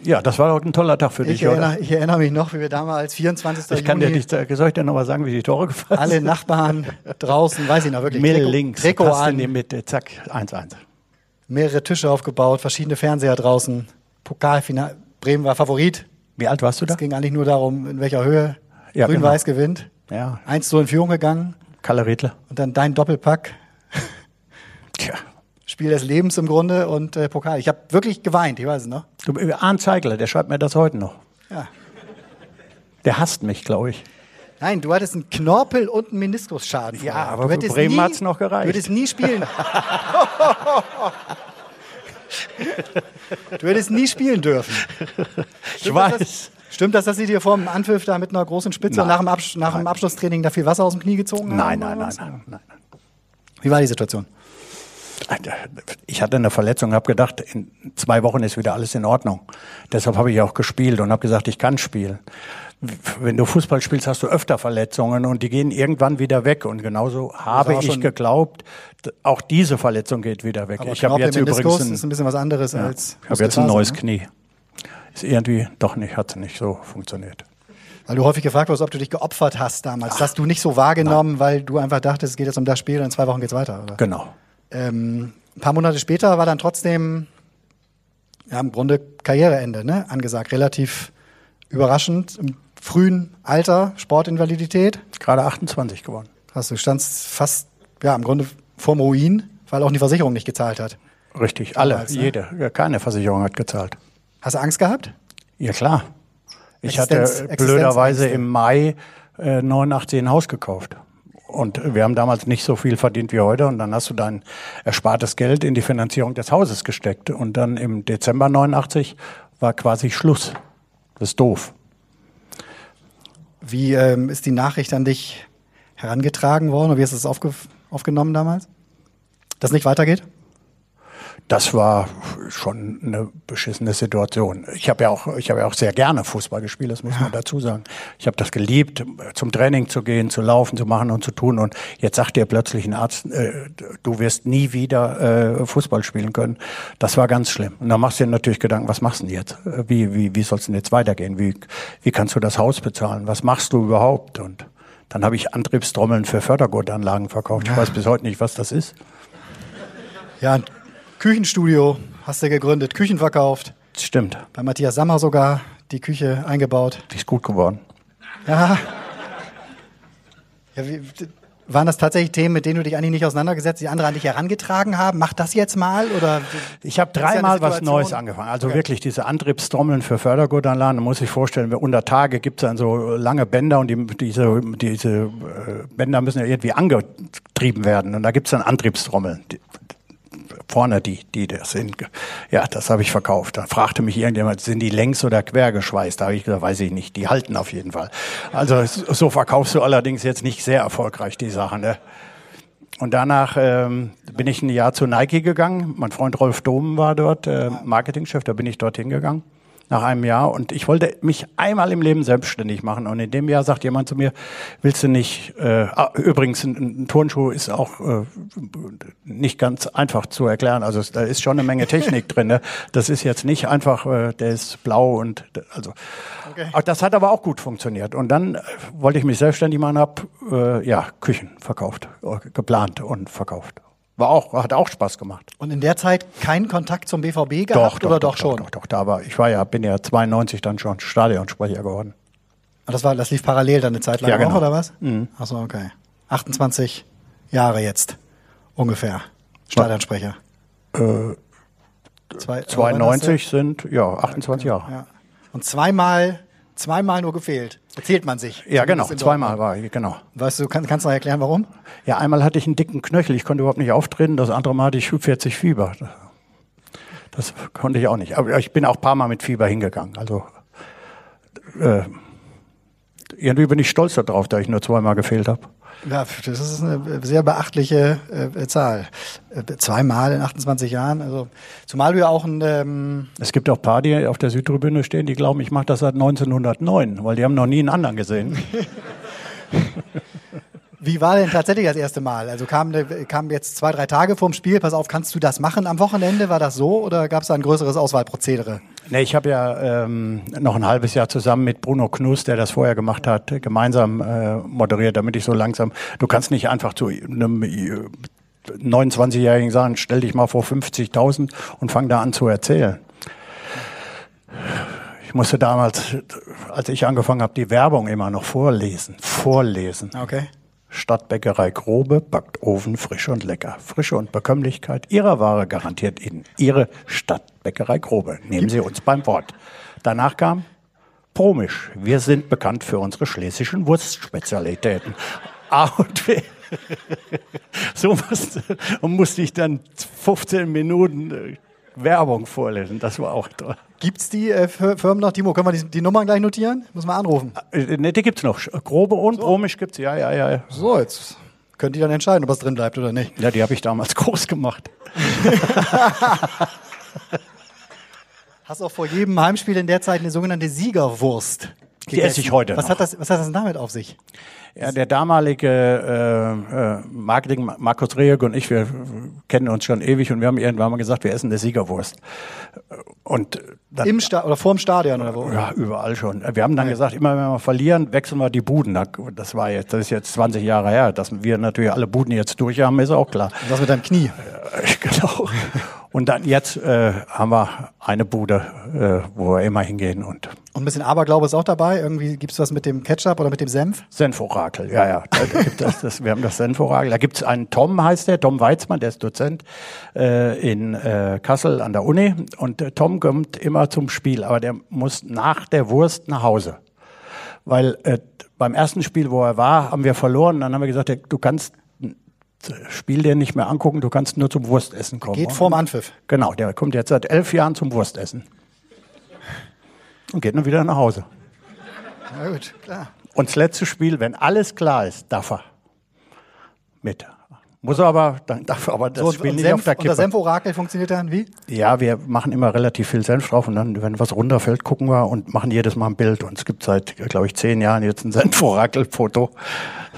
Ja, das war doch ein toller Tag für Ich dich, oder? erinnere, ich erinnere mich noch, wie wir damals 24. Ich kann dir Juni nicht, sagen- soll ich dir noch mal sagen, wie die Tore gefallen alle? Nachbarn draußen, weiß ich noch wirklich, Mill links, Trikot passt in die an, Mitte, zack, 1-1. mehrere Tische aufgebaut, verschiedene Fernseher draußen, Pokalfinale. Bremen war Favorit. Wie alt warst du da? Es ging eigentlich nur darum, in welcher Höhe Ja, Grün-Weiß gewinnt. Ja, 1 zu in Führung gegangen Kalle Riedler. und dann dein Doppelpack. Tja. Spiel des Lebens im Grunde und äh, Pokal. Ich habe wirklich geweint, ich weiß es noch. Du, Arndt Zeigler, der schreibt mir das heute noch. Ja. Der hasst mich, glaube ich. Nein, du hattest einen Knorpel und einen Meniskusschaden. Ja, vorher. aber du für Bremen nie- hat's noch gereicht. Du hättest nie spielen. du hättest nie spielen dürfen. Ich Stimmt, weiß. Das, stimmt das, dass sie dir vor dem Anpfiff da mit einer großen Spitze Nein. nach dem, Absch nach dem Abschlusstraining da viel Wasser aus dem Knie gezogen haben? Nein, oder nein, nein, nein, nein. Wie war die Situation? Ich hatte eine Verletzung, habe gedacht, in zwei Wochen ist wieder alles in Ordnung. Deshalb habe ich auch gespielt und habe gesagt, ich kann spielen. Wenn du Fußball spielst, hast du öfter Verletzungen und die gehen irgendwann wieder weg. Und genauso habe ich geglaubt, auch diese Verletzung geht wieder weg. Aber ich habe jetzt übrigens ist ein, ein bisschen was anderes als ich habe jetzt ein neues ne? Knie. Ist irgendwie doch nicht, hat nicht so funktioniert. Weil du häufig gefragt wirst, ob du dich geopfert hast damals. Das hast du nicht so wahrgenommen, weil du einfach dachtest, es geht jetzt um das Spiel und in zwei Wochen geht's weiter. Oder? Genau. Ähm, ein paar Monate später war dann trotzdem ja, im Grunde Karriereende ne? angesagt. Relativ überraschend. Im frühen Alter, Sportinvalidität. Gerade 28 geworden. Hast du standst fast ja, im Grunde vorm Ruin, weil auch die Versicherung nicht gezahlt hat. Richtig, alle, Damals, ne? jede. Ja, keine Versicherung hat gezahlt. Hast du Angst gehabt? Ja, klar. Ich Existenz- hatte blöderweise Existenzängste. im Mai äh, 89 ein Haus gekauft. Und wir haben damals nicht so viel verdient wie heute. Und dann hast du dein erspartes Geld in die Finanzierung des Hauses gesteckt. Und dann im Dezember 89 war quasi Schluss. Das ist doof. Wie ähm, ist die Nachricht an dich herangetragen worden? Oder wie hast du es aufge aufgenommen damals? Dass es nicht weitergeht? Das war schon eine beschissene Situation. Ich habe ja auch, ich habe ja auch sehr gerne Fußball gespielt, das muss man dazu sagen. Ich habe das geliebt, zum Training zu gehen, zu laufen, zu machen und zu tun. Und jetzt sagt dir plötzlich ein Arzt, äh, du wirst nie wieder äh, Fußball spielen können. Das war ganz schlimm. Und dann machst du dir natürlich Gedanken, was machst du denn jetzt? Wie, wie, wie soll es denn jetzt weitergehen? Wie, wie kannst du das Haus bezahlen? Was machst du überhaupt? Und dann habe ich Antriebstrommeln für Fördergurtanlagen verkauft. Ich weiß bis heute nicht, was das ist. Ja, Küchenstudio hast du gegründet, Küchen verkauft. Stimmt. Bei Matthias Sammer sogar die Küche eingebaut. Die ist gut geworden. Ja. ja wie, waren das tatsächlich Themen, mit denen du dich eigentlich nicht auseinandergesetzt, die andere an dich herangetragen haben? Mach das jetzt mal oder? Ich habe dreimal was. Neues angefangen. Also Okay. wirklich diese Antriebstrommeln für Fördergurtanlagen. Da muss ich vorstellen, unter Tage gibt es dann so lange Bänder und die, diese, diese äh, Bänder müssen ja irgendwie angetrieben werden. Und da gibt es dann Antriebstrommeln. Vorne die, die das sind. Ja, das habe ich verkauft. Da fragte mich irgendjemand, sind die längs oder quer geschweißt? Da habe ich gesagt, weiß ich nicht. Die halten auf jeden Fall. Also so verkaufst du allerdings jetzt nicht sehr erfolgreich die Sachen. Ne? Und danach ähm, bin ich ein Jahr zu Nike gegangen. Mein Freund Rolf Domen war dort, äh, Marketingchef, da bin ich dorthin gegangen. Nach einem Jahr und ich wollte mich einmal im Leben selbstständig machen und in dem Jahr sagt jemand zu mir, willst du nicht, äh, ah, übrigens ein, ein Turnschuh ist auch äh, nicht ganz einfach zu erklären, also da ist schon eine Menge Technik drin, ne? das ist jetzt nicht einfach, äh, der ist blau und also okay. das hat aber auch gut funktioniert und dann äh, wollte ich mich selbstständig machen, habe äh, ja Küchen verkauft, äh, geplant und verkauft. War auch, hat auch Spaß gemacht. Und in der Zeit keinen Kontakt zum BVB gehabt doch, oder doch, doch, schon? Doch, doch, doch, da war, ich war ja, bin ja 92 dann schon Stadionsprecher geworden. Und das war, das lief parallel dann eine Zeit lang Ja, genau. auch, oder was? Mhm. Achso, okay. 28 Jahre jetzt. Ungefähr. Stadionsprecher. Äh, Zwei, 92 sind, ja, 28 Jahre. Ja. Und zweimal, zweimal nur gefehlt. Erzählt man sich. Ja, genau, zweimal war ich, genau. Weißt du, kann, kannst du noch erklären, warum? Ja, einmal hatte ich einen dicken Knöchel, ich konnte überhaupt nicht auftreten, das andere Mal hatte ich 40 Fieber. Das konnte ich auch nicht. Aber ich bin auch ein paar Mal mit Fieber hingegangen. Also äh, irgendwie bin ich stolz darauf, dass ich nur zweimal gefehlt habe. Ja, das ist eine sehr beachtliche äh, Zahl. Äh, zweimal in 28 Jahren. Also, zumal ja auch ein, ähm, Es gibt auch ein paar, die auf der Südtribüne stehen, die glauben, ich mache das seit 1909, weil die haben noch nie einen anderen gesehen. Wie war denn tatsächlich das erste Mal? Also kam, kam jetzt zwei, drei Tage vorm Spiel, pass auf, kannst du das machen am Wochenende? War das so oder gab es da ein größeres Auswahlprozedere? Nee, ich habe ja ähm, noch ein halbes Jahr zusammen mit Bruno Knus, der das vorher gemacht hat, gemeinsam äh, moderiert, damit ich so langsam. Du kannst nicht einfach zu einem äh, 29-Jährigen sagen, stell dich mal vor 50.000 und fang da an zu erzählen. Ich musste damals, als ich angefangen habe, die Werbung immer noch vorlesen. Vorlesen. Okay. Stadtbäckerei Grobe backt Ofen frisch und lecker. Frische und Bekömmlichkeit Ihrer Ware garantiert Ihnen Ihre Stadtbäckerei Grobe. Nehmen Sie uns beim Wort. Danach kam Promisch. Wir sind bekannt für unsere schlesischen Wurstspezialitäten. A und B. So musste, musste ich dann 15 Minuten äh, Werbung vorlesen. Das war auch toll. Gibt's die äh, Fir- Firmen noch, Timo? Können wir die, die Nummern gleich notieren? Muss man anrufen. Äh, Ne, die gibt's noch. Grobe und Promisch gibt's. Ja, ja, ja. So, jetzt könnt ihr dann entscheiden, ob es drin bleibt oder nicht. Ja, die habe ich damals groß gemacht. Hast auch vor jedem Heimspiel in der Zeit eine sogenannte Siegerwurst. Die esse ich heute Was noch. hat das, was hat das denn damit auf sich? Ja, der damalige äh, äh, Marketing, Markus Reheg und ich, wir kennen uns schon ewig und wir haben irgendwann mal gesagt, wir essen eine Siegerwurst. Und dann, Im Sta oder vorm Stadion oder wo? ja, überall schon. Wir haben dann gesagt, immer wenn wir verlieren, wechseln wir die Buden. Da- Das war jetzt, das ist jetzt 20 Jahre her, dass wir natürlich alle Buden jetzt durch haben, ist auch klar. Was mit deinem Knie? genau. Und dann jetzt äh, haben wir eine Bude, äh, wo wir immer hingehen und Und ein bisschen Aberglaube ist auch dabei. Irgendwie gibt's was mit dem Ketchup oder mit dem Senf? Senforakel, ja, ja. Da, gibt das, das, wir haben das Senforakel. Da gibt's einen Tom, heißt der, Tom Weizmann, der ist Dozent äh, in äh, Kassel an der Uni. Und äh, Tom kommt immer zum Spiel, aber der muss nach der Wurst nach Hause. Weil äh, beim ersten Spiel, wo er war, haben wir verloren. Dann haben wir gesagt, du kannst Spiel dir nicht mehr angucken, du kannst nur zum Wurstessen kommen. Geht vorm Anpfiff. Genau, der kommt jetzt seit elf Jahren zum Wurstessen. Und geht dann wieder nach Hause. Na gut, klar. Und das letzte Spiel, wenn alles klar ist, darf er mit. Muss er aber, dann darf er aber das So, Spiel nicht Senf, auf der und das Kippe. Senforakel funktioniert dann wie? Ja, wir machen immer relativ viel Senf drauf und dann, wenn was runterfällt, gucken wir und machen jedes Mal ein Bild. Und es gibt seit, glaube ich, zehn Jahren jetzt ein Senforakel-Foto.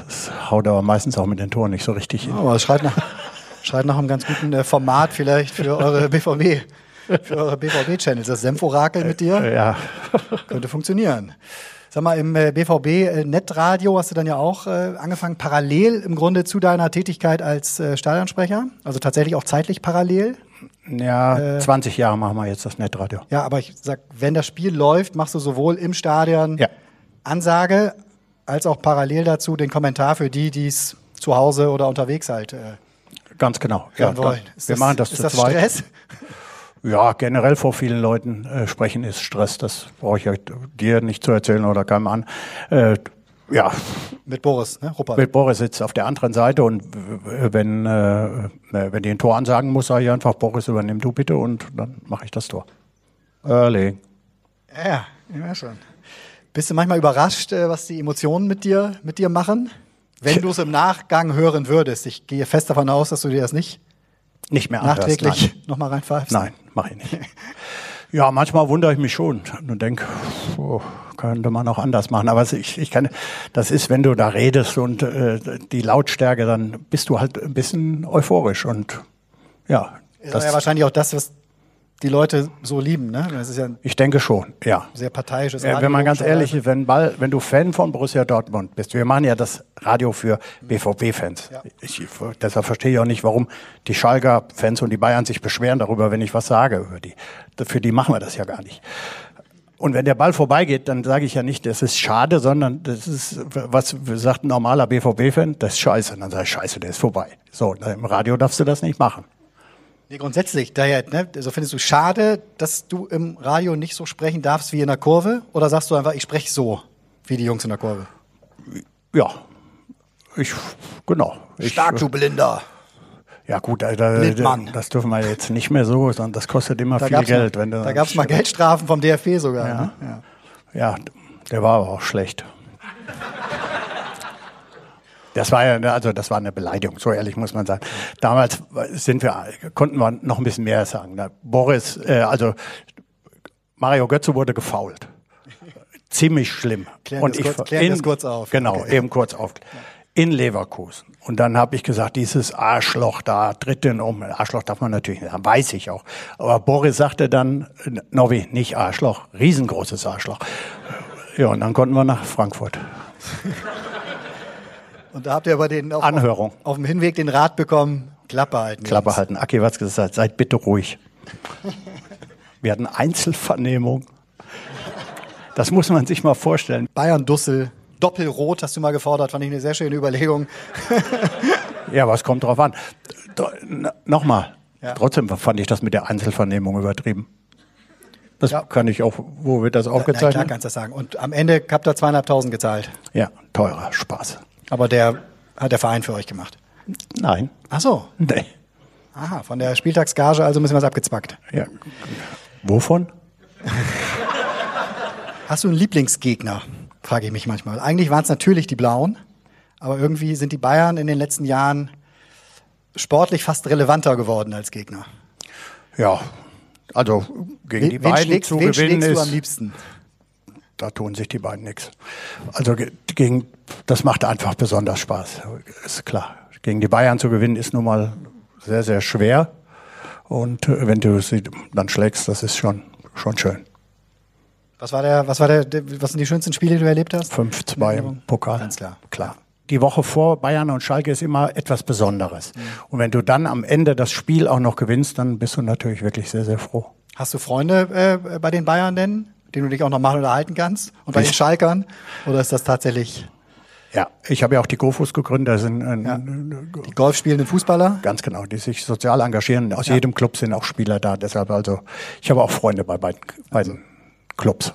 Das haut aber meistens auch mit den Toren nicht so richtig hin. Aber es schreit nach, schreit nach einem ganz guten äh, Format vielleicht für eure BVB, für eure BVB-Channels. Das Senforakel mit dir Ja, könnte funktionieren. Sag mal, im äh, BVB äh, Netradio hast du dann ja auch äh, angefangen, parallel im Grunde zu deiner Tätigkeit als äh, Stadionsprecher, also tatsächlich auch zeitlich parallel. ja 20 Jahre machen wir jetzt das Netradio. Ja, aber ich sag, wenn das Spiel läuft, machst du sowohl im Stadion Ja. Ansage als auch parallel dazu den Kommentar für die, die es zu Hause oder unterwegs halt äh, Ganz genau. ja, wollen. wir machen das ist zu das zweit. Stress? Ja, generell vor vielen Leuten äh, sprechen ist Stress. Das brauche ich euch- dir nicht zu erzählen oder keinem an. Äh, ja, Mit Boris, ne? Ruppert. mit Boris sitzt auf der anderen Seite und w- wenn, äh, wenn die ein Tor ansagen muss, sage ich einfach, Boris, übernimm du bitte und dann mache ich das Tor. Erling. Ja, ja schon. Bist du manchmal überrascht, äh, was die Emotionen mit dir, mit dir machen? Wenn du es im Nachgang hören würdest. Ich gehe fest davon aus, dass du dir das nicht Nicht mehr anhörst, nachträglich nochmal reinpfeifst. Nein, mache ich nicht. Ja, manchmal wundere ich mich schon und denke, oh, könnte man auch anders machen. Aber ich, ich kann, das ist, wenn du da redest und äh, die Lautstärke, dann bist du halt ein bisschen euphorisch und ja. Das ist ja wahrscheinlich auch das, was die Leute so lieben, ne? Das ist ja ich denke schon, ja. Sehr parteiisches Radio. wenn man ganz ehrlich ist, wenn, Ball, wenn du Fan von Borussia Dortmund bist, wir machen ja das Radio für BVB-Fans. Ja. deshalb verstehe ich auch nicht, warum die Schalker-Fans und die Bayern sich beschweren darüber, wenn ich was sage über die. Für die machen wir das ja gar nicht. Und wenn der Ball vorbeigeht, dann sage ich ja nicht, das ist schade, sondern das ist, was sagt ein normaler BVB-Fan, das ist scheiße. Und dann sage ich, scheiße, der ist vorbei. So, im Radio darfst du das nicht machen. Nee, grundsätzlich, daher, ne, also findest du schade, dass du im Radio nicht so sprechen darfst wie in der Kurve? Oder sagst du einfach, ich spreche so wie die Jungs in der Kurve? Ja, ich, genau. Stark, ich, du Blinder. Ja gut, da, da, das dürfen wir jetzt nicht mehr so, sondern das kostet immer da viel Geld. Mal, wenn du da gab es mal Geldstrafen vom DFB sogar. Ja, ne? ja. ja, der war aber auch schlecht. Das war ja, also das war eine Beleidigung, so ehrlich muss man sagen. Damals sind wir, konnten wir noch ein bisschen mehr sagen. Boris, äh, also Mario Götze wurde gefault. Ziemlich schlimm. Klären und ich kurz, klären in, kurz auf. Genau, okay. eben kurz auf. In Leverkusen. Und dann habe ich gesagt, dieses Arschloch da tritt den um. Arschloch darf man natürlich nicht, weiß ich auch. Aber Boris sagte dann, Novi, nicht Arschloch, riesengroßes Arschloch. Ja, und dann konnten wir nach Frankfurt. Und da habt ihr aber den auf, Anhörung. Auf, auf dem Hinweg den Rat bekommen, Klappe halten. Klappe halten. Aki was gesagt, seid bitte ruhig. Wir hatten Einzelvernehmung. Das muss man sich mal vorstellen. Bayern Dussel, Doppelrot hast du mal gefordert, fand ich eine sehr schöne Überlegung. ja, was kommt drauf an? Nochmal. Ja. Trotzdem fand ich das mit der Einzelvernehmung übertrieben. Das ja. kann ich auch, wo wird das aufgezeichnet? Ja, klar kannst du das sagen. Und am Ende habt ihr zweieinhalbtausend gezahlt. Ja, teurer Spaß. Aber der hat der Verein für euch gemacht? Nein. Ach so. Nee. Aha, von der Spieltagsgage also müssen wir es abgezwackt. Ja. Wovon? Hast du einen Lieblingsgegner? Frage ich mich manchmal. Eigentlich waren es natürlich die Blauen, aber irgendwie sind die Bayern in den letzten Jahren sportlich fast relevanter geworden als Gegner. Ja, also gegen wen, die beiden schlägst, zu wen gewinnen ist. Du am liebsten? Da tun sich die beiden nichts. Also gegen, das macht einfach besonders Spaß, ist klar. Gegen die Bayern zu gewinnen ist nun mal sehr, sehr schwer. Und äh, wenn du sie dann schlägst, das ist schon, schon schön. Was war der, was war der, was sind die schönsten Spiele, die du erlebt hast? 5-2 im Pokal. Ganz klar. Klar. Die Woche vor Bayern und Schalke ist immer etwas Besonderes. Mhm. Und wenn du dann am Ende das Spiel auch noch gewinnst, dann bist du natürlich wirklich sehr, sehr froh. Hast du Freunde äh, bei den Bayern denn? Den du dich auch noch mal unterhalten kannst? Und bei den Schalkern? Oder ist das tatsächlich? Ja, ich habe ja auch die GoFus gegründet. Das sind ein, ja. die Golf spielenden Fußballer. Ganz genau, die sich sozial engagieren. Aus ja. jedem Club sind auch Spieler da. Deshalb also, ich habe auch Freunde bei beiden, beiden also. Clubs.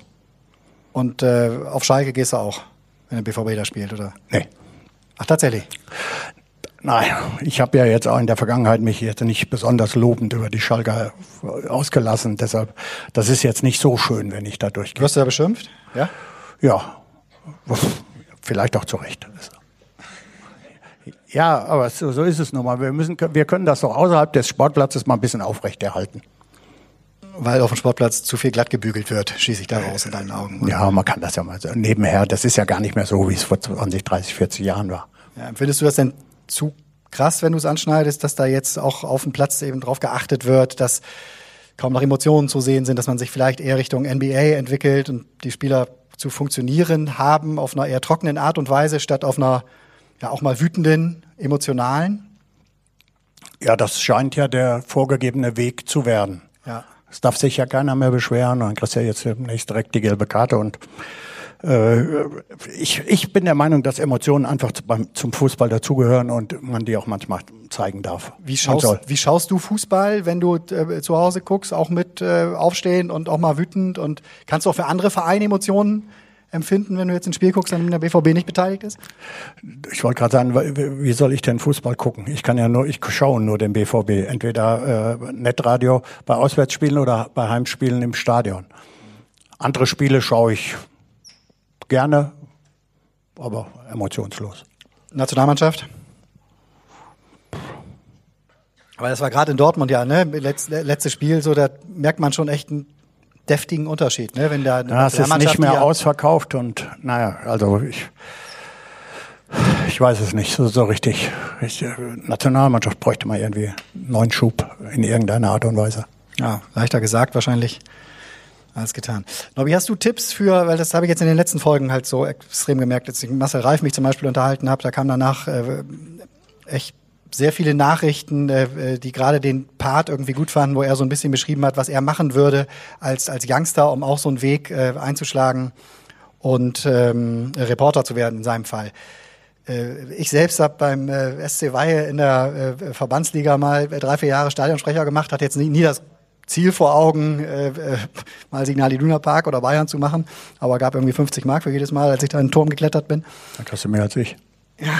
Und äh, auf Schalke gehst du auch, wenn der BVB da spielt, oder? Nee. Ach, tatsächlich? Nein, ich habe ja jetzt auch in der Vergangenheit mich jetzt nicht besonders lobend über die Schalker ausgelassen. Deshalb, das ist jetzt nicht so schön, wenn ich da durchgehe. Wirst du da beschimpft? Ja? Ja. Vielleicht auch zu Recht. Ja, aber so, so ist es nun mal. Wir, müssen, wir können das doch außerhalb des Sportplatzes mal ein bisschen aufrechterhalten. Weil auf dem Sportplatz zu viel glatt gebügelt wird, schieße ich daraus in deinen Augen. Oder? Ja, man kann das ja mal so nebenher. Das ist ja gar nicht mehr so, wie es vor 20, 30, 40 Jahren war. Ja, empfindest du das denn zu krass, wenn du es anschneidest, dass da jetzt auch auf dem Platz eben drauf geachtet wird, dass kaum noch Emotionen zu sehen sind, dass man sich vielleicht eher Richtung NBA entwickelt und die Spieler zu funktionieren haben auf einer eher trockenen Art und Weise statt auf einer ja auch mal wütenden, emotionalen? Ja, das scheint ja der vorgegebene Weg zu werden. Ja. Es darf sich ja keiner mehr beschweren. Dann kriegst du ja jetzt demnächst direkt die gelbe Karte und ich, ich bin der Meinung, dass Emotionen einfach zum Fußball dazugehören und man die auch manchmal zeigen darf. Wie schaust, wie schaust du Fußball, wenn du äh, zu Hause guckst, auch mit äh, Aufstehen und auch mal wütend? Und kannst du auch für andere Vereine Emotionen empfinden, wenn du jetzt ein Spiel guckst, an dem der BVB nicht beteiligt ist? Ich wollte gerade sagen, wie soll ich denn Fußball gucken? Ich kann ja nur, ich schaue nur den BVB. Entweder äh, Netradio bei Auswärtsspielen oder bei Heimspielen im Stadion. Andere Spiele schaue ich gerne, aber emotionslos. Nationalmannschaft? Aber das war gerade in Dortmund ja, ne? Letz, letztes Spiel, so da merkt man schon echt einen deftigen Unterschied, ne? Wenn da ja, es ist nicht mehr ausverkauft und naja, also ich, ich weiß es nicht so, so richtig. Ich, äh, Nationalmannschaft bräuchte mal irgendwie einen neuen Schub in irgendeiner Art und Weise. Ja, leichter gesagt wahrscheinlich als getan. Nobby, hast du Tipps für, weil das habe ich jetzt in den letzten Folgen halt so extrem gemerkt, als ich mit Marcel Reif mich zum Beispiel unterhalten habe, da kam danach äh, echt sehr viele Nachrichten, äh, die gerade den Part irgendwie gut fanden, wo er so ein bisschen beschrieben hat, was er machen würde als, als Youngster, um auch so einen Weg äh, einzuschlagen und ähm, Reporter zu werden in seinem Fall. Äh, ich selbst habe beim äh, SC Weihe in der äh, Verbandsliga mal drei, vier Jahre Stadionsprecher gemacht, hat jetzt nie, nie das Ziel vor Augen, äh, äh, mal Signal Iduna Park oder Bayern zu machen, aber gab irgendwie 50 Mark für jedes Mal, als ich da in den Turm geklettert bin. Das hast du mehr als ich. Ja,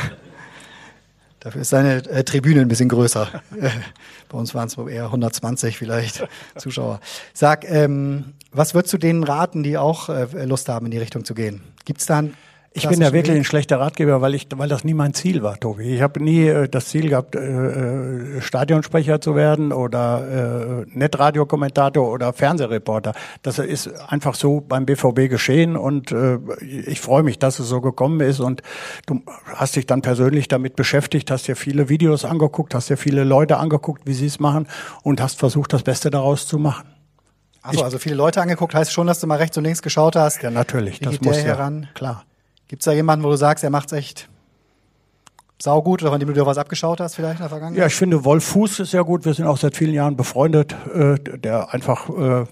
Dafür ist seine äh, Tribüne ein bisschen größer. Bei uns waren es eher 120 vielleicht Zuschauer. Sag, ähm, was würdest du denen raten, die auch äh, Lust haben, in die Richtung zu gehen? Gibt es da einen ich bin ja wirklich ein schlechter Ratgeber, weil ich, weil das nie mein Ziel war, Tobi. Ich habe nie äh, das Ziel gehabt, äh, äh, Stadionsprecher zu werden oder äh, Netradiokommentator oder Fernsehreporter. Das ist einfach so beim BVB geschehen und äh, ich freue mich, dass es so gekommen ist und du hast dich dann persönlich damit beschäftigt, hast dir viele Videos angeguckt, hast dir viele Leute angeguckt, wie sie es machen und hast versucht, das Beste daraus zu machen. Achso, also viele Leute angeguckt, heißt schon, dass du mal rechts und links geschaut hast. Ja, natürlich. Wie das muss der heran? Klar. Gibt es da jemanden, wo du sagst, er macht's echt saugut oder von dem du dir was abgeschaut hast vielleicht in der Vergangenheit? Ja, ich finde Wolf Fuß ist sehr gut. Wir sind auch seit vielen Jahren befreundet, äh, der einfach äh,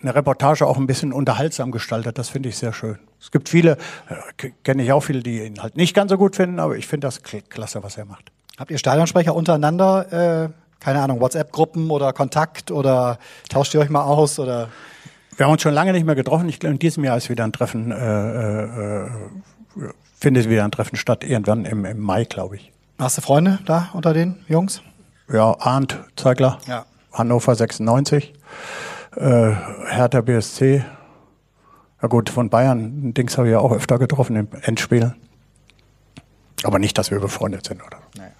eine Reportage auch ein bisschen unterhaltsam gestaltet. Das finde ich sehr schön. Es gibt viele, äh, kenne ich auch viele, die ihn halt nicht ganz so gut finden, aber ich finde das klasse, was er macht. Habt ihr Stadionsprecher untereinander, äh, keine Ahnung, WhatsApp-Gruppen oder Kontakt oder tauscht ihr euch mal aus oder? Wir haben uns schon lange nicht mehr getroffen. Ich glaube, in diesem Jahr ist wieder ein Treffen, äh, äh, findet wieder ein Treffen statt, irgendwann im, im Mai, glaube ich. Hast du Freunde da unter den Jungs? Ja, Arndt Zeigler, ja. Hannover 96, äh, Hertha BSC. Ja gut, von Bayern, Dings habe ich ja auch öfter getroffen im Endspiel. Aber nicht, dass wir befreundet sind, oder? Naja.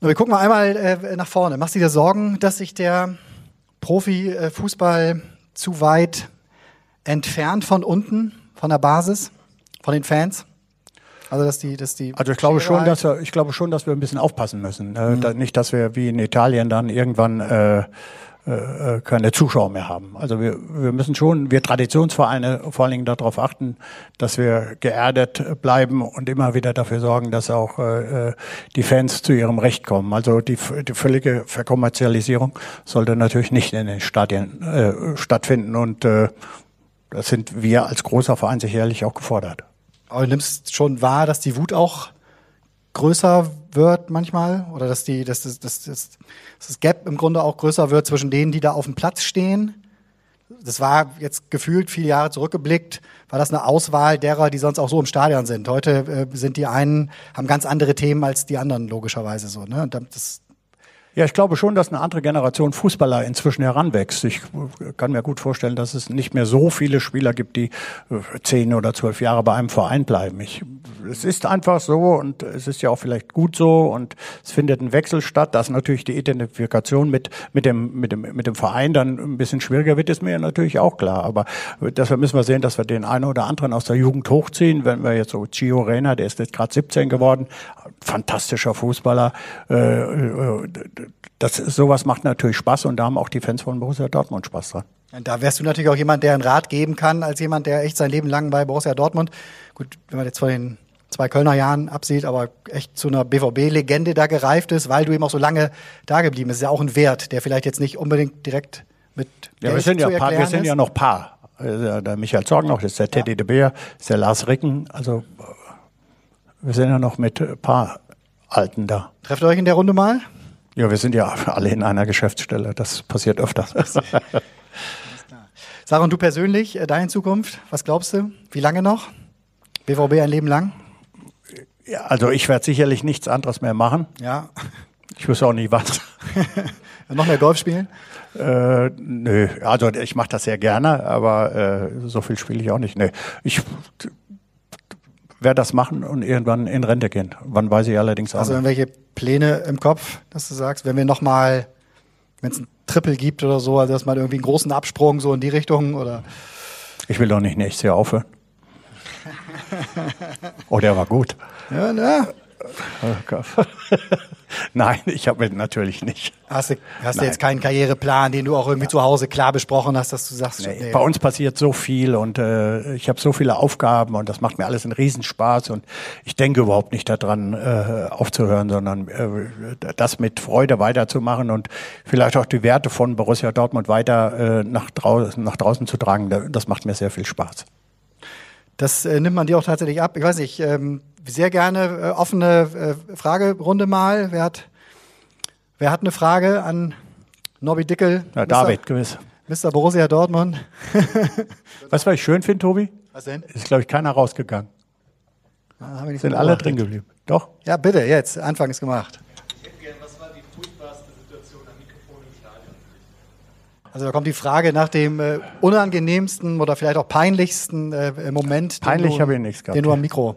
wir gucken mal einmal äh, nach vorne. Machst du dir Sorgen, dass sich der Profifußball zu weit entfernt von unten, von der Basis, von den Fans? Also dass die, dass die. Also ich glaube schon, dass wir, ich glaube schon, dass wir ein bisschen aufpassen müssen. Äh, mhm. da, nicht, dass wir wie in Italien dann irgendwann äh, äh, keine Zuschauer mehr haben. Also wir, wir müssen schon, wir Traditionsvereine vor allen Dingen darauf achten, dass wir geerdet bleiben und immer wieder dafür sorgen, dass auch äh, die Fans zu ihrem Recht kommen. Also die, die völlige Verkommerzialisierung sollte natürlich nicht in den Stadien äh, stattfinden und äh, das sind wir als großer Verein sicherlich auch gefordert. Aber du nimmst schon wahr, dass die Wut auch größer wird manchmal oder dass die, dass das, dass, dass, dass das Gap im Grunde auch größer wird zwischen denen, die da auf dem Platz stehen. Das war jetzt gefühlt viele Jahre zurückgeblickt, war das eine Auswahl derer, die sonst auch so im Stadion sind. Heute äh, sind die einen, haben ganz andere Themen als die anderen, logischerweise so. Ne? Das, ja, ich glaube schon, dass eine andere Generation Fußballer inzwischen heranwächst. Ich kann mir gut vorstellen, dass es nicht mehr so viele Spieler gibt, die äh, zehn oder zwölf Jahre bei einem Verein bleiben. Ich, es ist einfach so und es ist ja auch vielleicht gut so und es findet ein Wechsel statt, dass natürlich die Identifikation mit, mit, dem, mit, dem, mit dem Verein dann ein bisschen schwieriger wird, ist mir natürlich auch klar. Aber deshalb müssen wir sehen, dass wir den einen oder anderen aus der Jugend hochziehen. Wenn wir jetzt so Gio Reyna, der ist jetzt gerade 17 geworden, fantastischer Fußballer, äh, äh das, sowas macht natürlich Spaß und da haben auch die Fans von Borussia Dortmund Spaß dran. Da wärst du natürlich auch jemand, der einen Rat geben kann, als jemand, der echt sein Leben lang bei Borussia Dortmund, gut, wenn man jetzt von den zwei Kölner Jahren absieht, aber echt zu einer BVB-Legende da gereift ist, weil du eben auch so lange da geblieben bist. ist ja auch ein Wert, der vielleicht jetzt nicht unbedingt direkt mit ja, Geld wir sind ja paar, wir sind ja noch Paar. Also der Michael Zorg noch, das ist der Teddy ja. de Beer, ist der Lars Ricken, also wir sind ja noch mit Paar Alten da. Trefft ihr euch in der Runde mal? Ja, wir sind ja alle in einer Geschäftsstelle. Das passiert öfter. Sarah, und du persönlich, äh, deine Zukunft, was glaubst du? Wie lange noch? BVB ein Leben lang? Ja, also ich werde sicherlich nichts anderes mehr machen. Ja. Ich wüsste auch nicht was. noch mehr Golf spielen? Äh, nö, also ich mache das sehr gerne, aber äh, so viel spiele ich auch nicht. Nö. Ich werde das machen und irgendwann in Rente gehen. Wann weiß ich allerdings auch. Also irgendwelche Pläne im Kopf, dass du sagst, wenn wir nochmal wenn es ein Triple gibt oder so, also dass man irgendwie einen großen Absprung so in die Richtung oder? Ich will doch nicht nächstes Jahr aufhören. oh, der war gut. Ja, na. Nein, ich habe natürlich nicht. Hast du, hast du jetzt keinen Karriereplan, den du auch irgendwie ja. zu Hause klar besprochen hast, dass du sagst, nee, nee. bei uns passiert so viel und äh, ich habe so viele Aufgaben und das macht mir alles einen Riesenspaß und ich denke überhaupt nicht daran äh, aufzuhören, sondern äh, das mit Freude weiterzumachen und vielleicht auch die Werte von Borussia Dortmund weiter äh, nach, draußen, nach draußen zu tragen. Das macht mir sehr viel Spaß. Das äh, nimmt man dir auch tatsächlich ab. Ich weiß nicht, ähm, sehr gerne äh, offene äh, Fragerunde mal. Wer hat, wer hat eine Frage an Nobby Dickel? Ja, David, gewiss. Mr. Borussia Dortmund. du, was ich schön finde, Tobi? Was denn? Ist, glaube ich, keiner rausgegangen. Ah, haben wir nicht Sind alle drin geblieben. Doch? Ja, bitte, jetzt. Anfang ist gemacht. Also da kommt die Frage nach dem äh, unangenehmsten oder vielleicht auch peinlichsten äh, Moment, Peinlich habe ich nichts gehabt. den du am Mikro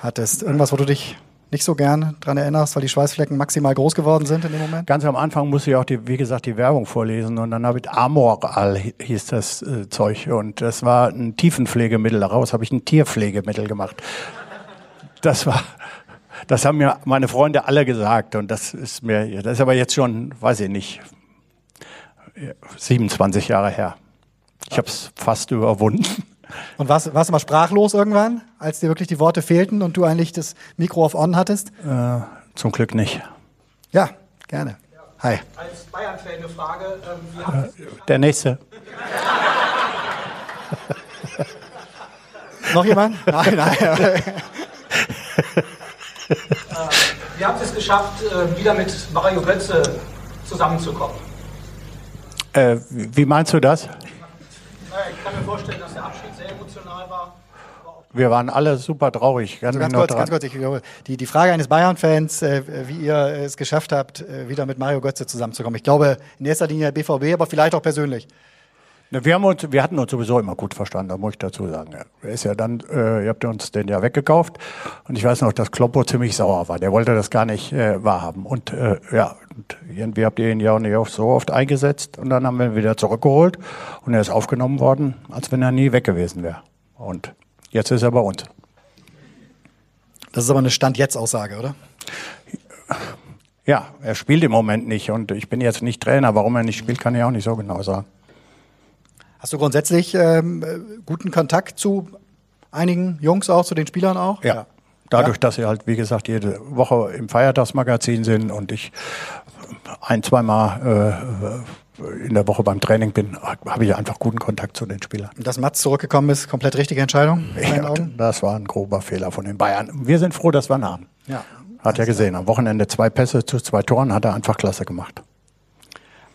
hattest. Irgendwas, wo du dich nicht so gern dran erinnerst, weil die Schweißflecken maximal groß geworden sind in dem Moment? Ganz am Anfang musste ich auch, die, wie gesagt, die Werbung vorlesen und dann habe ich Amoral hieß das äh, Zeug und das war ein Tiefenpflegemittel. Daraus habe ich ein Tierpflegemittel gemacht. Das war, das haben mir meine Freunde alle gesagt und das ist mir, das ist aber jetzt schon, weiß ich nicht, 27 Jahre her. Ich habe es fast überwunden. Und warst, warst du mal sprachlos irgendwann, als dir wirklich die Worte fehlten und du eigentlich das Mikro auf On hattest? Äh, zum Glück nicht. Ja, gerne. Hi. Als Bayern-Fan eine Frage. Ähm, äh, der nächste. Noch jemand? Nein, nein. äh, wie habt ihr es geschafft, äh, wieder mit Mario Götze zusammenzukommen? Äh, wie meinst du das? Ich kann mir vorstellen, dass der Abschied sehr emotional war. Wir waren alle super traurig. Ganz, ganz kurz, ganz kurz. Ich, die, die Frage eines Bayern-Fans, äh, wie ihr es geschafft habt, äh, wieder mit Mario Götze zusammenzukommen. Ich glaube, in erster Linie BVB, aber vielleicht auch persönlich. Wir, haben uns, wir hatten uns sowieso immer gut verstanden, da muss ich dazu sagen. Er ist ja dann, äh, ihr habt uns den ja weggekauft und ich weiß noch, dass Kloppo ziemlich sauer war. Der wollte das gar nicht äh, wahrhaben. Und äh, ja, und irgendwie habt ihr ihn ja auch nicht so oft eingesetzt und dann haben wir ihn wieder zurückgeholt und er ist aufgenommen worden, als wenn er nie weg gewesen wäre. Und jetzt ist er bei uns. Das ist aber eine Stand-Jetzt-Aussage, oder? Ja, er spielt im Moment nicht und ich bin jetzt nicht Trainer. Warum er nicht spielt, kann ich auch nicht so genau sagen. Hast du grundsätzlich ähm, guten Kontakt zu einigen Jungs auch, zu den Spielern auch? Ja. Dadurch, ja. dass sie halt, wie gesagt, jede Woche im Feiertagsmagazin sind und ich ein, zweimal äh, in der Woche beim Training bin, habe ich einfach guten Kontakt zu den Spielern. Dass Mats zurückgekommen ist, komplett richtige Entscheidung? Ja, das war ein grober Fehler von den Bayern. Wir sind froh, dass wir ihn haben. Ja. Hat er gesehen. Am Wochenende zwei Pässe zu zwei Toren, hat er einfach klasse gemacht.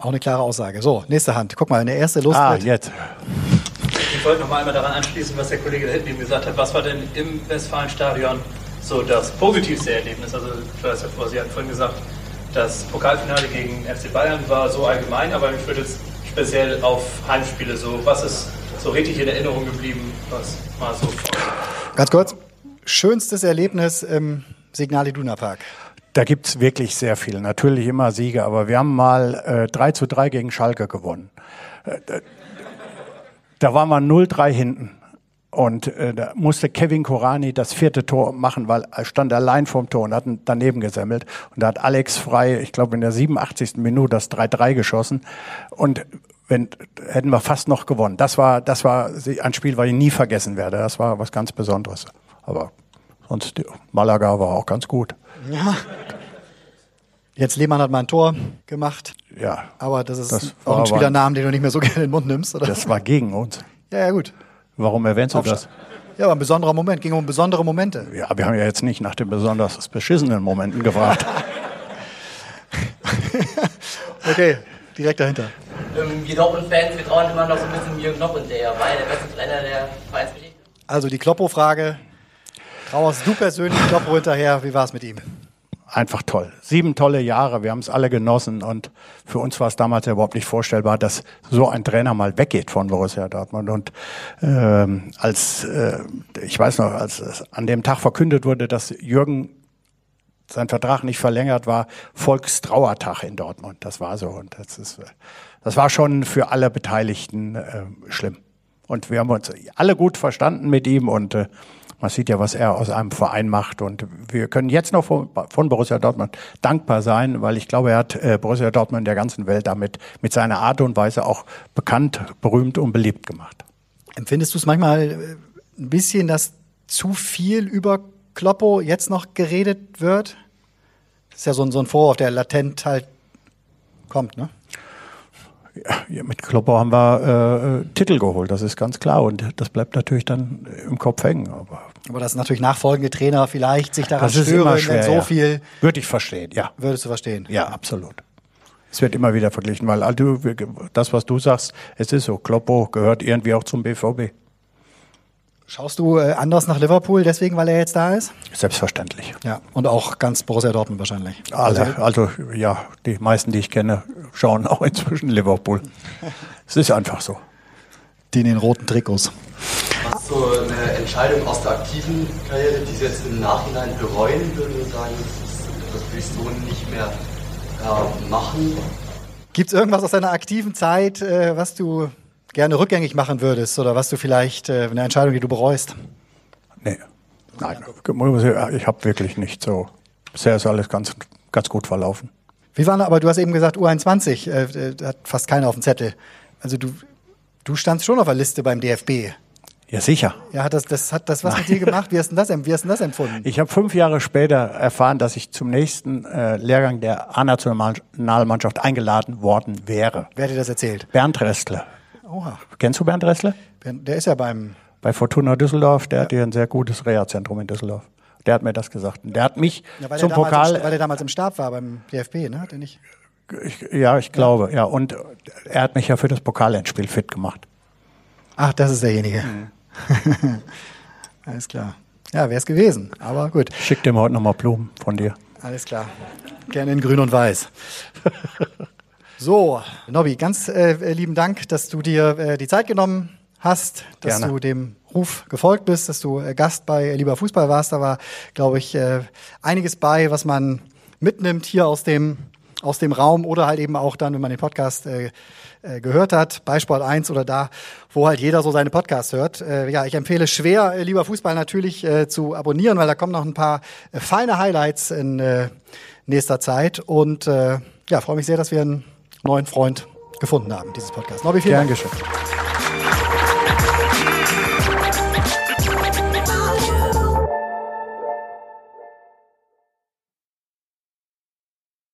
Auch eine klare Aussage. So, nächste Hand. Guck mal, eine erste Lust. Ah, jetzt. Ich wollte noch mal einmal daran anschließen, was der Kollege da hinten gesagt hat. Was war denn im Westfalenstadion so das positivste Erlebnis? Also, ich weiß ja, Sie hatten vorhin gesagt, das Pokalfinale gegen FC Bayern war so allgemein, aber mich würde jetzt speziell auf Heimspiele so, was ist so richtig in Erinnerung geblieben, was mal so. Ganz kurz. Schönstes Erlebnis im Signal Iduna Park. Da gibt's wirklich sehr viel. Natürlich immer Siege, aber wir haben mal äh, 3 zu 3 gegen Schalke gewonnen. Äh, da war man 0-3 hinten. Und äh, da musste Kevin Korani das vierte Tor machen, weil er stand allein vorm Tor und hat daneben gesemmelt. Und da hat Alex Frei, ich glaube in der 87. Minute das 3-3 geschossen. Und wenn, hätten wir fast noch gewonnen. Das war, das war ein Spiel, was ich nie vergessen werde. Das war was ganz Besonderes. Aber sonst, Malaga war auch ganz gut. Ja. Jetzt Lehmann hat mal ein Tor gemacht. Ja. Aber das ist das auch ein Spielernamen, den du nicht mehr so gerne in den Mund nimmst, oder? Das war gegen uns. Ja, ja, gut. Warum erwähnst du das? Ja, aber ein besonderer Moment, ging um besondere Momente. Ja, wir haben ja jetzt nicht nach den besonders beschissenen Momenten gefragt. okay, direkt dahinter. Ähm, wir Dortmund-Fans, wir trauen immer noch so ein bisschen Jürgen Klopp und der war ja der beste Trainer der Vereinsgeschichte. Also die Kloppo-Frage, Trauerst du persönlich Kloppo hinterher? Wie war es mit ihm? Einfach toll. Sieben tolle Jahre, wir haben es alle genossen und für uns war es damals ja überhaupt nicht vorstellbar, dass so ein Trainer mal weggeht von Borussia Dortmund. Und ähm, als äh, ich weiß noch, als es an dem Tag verkündet wurde, dass Jürgen sein Vertrag nicht verlängert war, Volkstrauertag in Dortmund. Das war so. Und das ist, das war schon für alle Beteiligten äh, schlimm. Und wir haben uns alle gut verstanden mit ihm und äh, man sieht ja, was er aus einem Verein macht. Und wir können jetzt noch von, von Borussia Dortmund dankbar sein, weil ich glaube, er hat äh, Borussia Dortmund in der ganzen Welt damit mit seiner Art und Weise auch bekannt, berühmt und beliebt gemacht. Empfindest du es manchmal äh, ein bisschen, dass zu viel über Kloppo jetzt noch geredet wird? Das ist ja so ein, so ein Vorwurf, der latent halt kommt, ne? Ja, mit Kloppo haben wir äh, Titel geholt, das ist ganz klar. Und das bleibt natürlich dann im Kopf hängen. Aber, aber dass natürlich nachfolgende Trainer vielleicht sich daran stören, schwer, wenn so ja. viel. Würde ich verstehen, ja. Würdest du verstehen? Ja, absolut. Es wird immer wieder verglichen, weil also, das, was du sagst, es ist so. Kloppo gehört irgendwie auch zum BVB. Schaust du äh, anders nach Liverpool, deswegen, weil er jetzt da ist? Selbstverständlich. Ja, und auch ganz Borussia Dortmund wahrscheinlich. Alle, also ja, die meisten, die ich kenne, schauen auch inzwischen Liverpool. es ist einfach so. Die in den roten Trikots. Was so eine Entscheidung aus der aktiven Karriere, die Sie jetzt im Nachhinein bereuen würden und sagen, das, will ich so nicht mehr äh, machen? Gibt es irgendwas aus deiner aktiven Zeit, äh, was du gerne rückgängig machen würdest oder was du vielleicht äh, eine Entscheidung, die du bereust? Nee, nein, ich habe wirklich nicht so. Bisher ist alles ganz, ganz gut verlaufen. Wie war aber, du hast eben gesagt, U21, äh, hat fast keiner auf dem Zettel. Also du, du standst schon auf der Liste beim DFB. Ja, sicher. Ja, hat das, das hat das was Nein. mit dir gemacht? Wie hast du das, wie hast du das empfunden? Ich habe fünf Jahre später erfahren, dass ich zum nächsten äh, Lehrgang der A-Nationalmannschaft eingeladen worden wäre. Wer hat dir das erzählt? Bernd Restler. Oha. Kennst du Bernd Ressle? Der ist ja beim... Bei Fortuna Düsseldorf, der ja. hat hier ein sehr gutes Reha-Zentrum in Düsseldorf. Der hat mir das gesagt. Und der hat mich ja, zum Pokal... Im, weil er damals im Stab war beim DFB, ne? Hat er nicht? Ich, ja, ich glaube, ja. Und er hat mich ja für das Pokalendspiel fit gemacht. Ach, das ist derjenige. Mhm. Alles klar. Ja, wäre es gewesen, aber gut. Schick dir mal heute nochmal Blumen von dir. Alles klar. Gerne in grün und weiß. So, Nobby, ganz äh, lieben Dank, dass du dir äh, die Zeit genommen hast, dass Gerne. du dem Ruf gefolgt bist, dass du äh, Gast bei Lieber Fußball warst. Da war, glaube ich, äh, einiges bei, was man mitnimmt hier aus dem, aus dem Raum oder halt eben auch dann, wenn man den Podcast äh, äh, gehört hat, bei Sport 1 oder da, wo halt jeder so seine Podcasts hört. Äh, ja, ich empfehle schwer, äh, lieber Fußball natürlich äh, zu abonnieren, weil da kommen noch ein paar äh, feine Highlights in äh, nächster Zeit. Und äh, ja, freue mich sehr, dass wir ein neuen Freund gefunden haben, dieses Podcast. Nobby, vielen Gern Dank. Geschehen.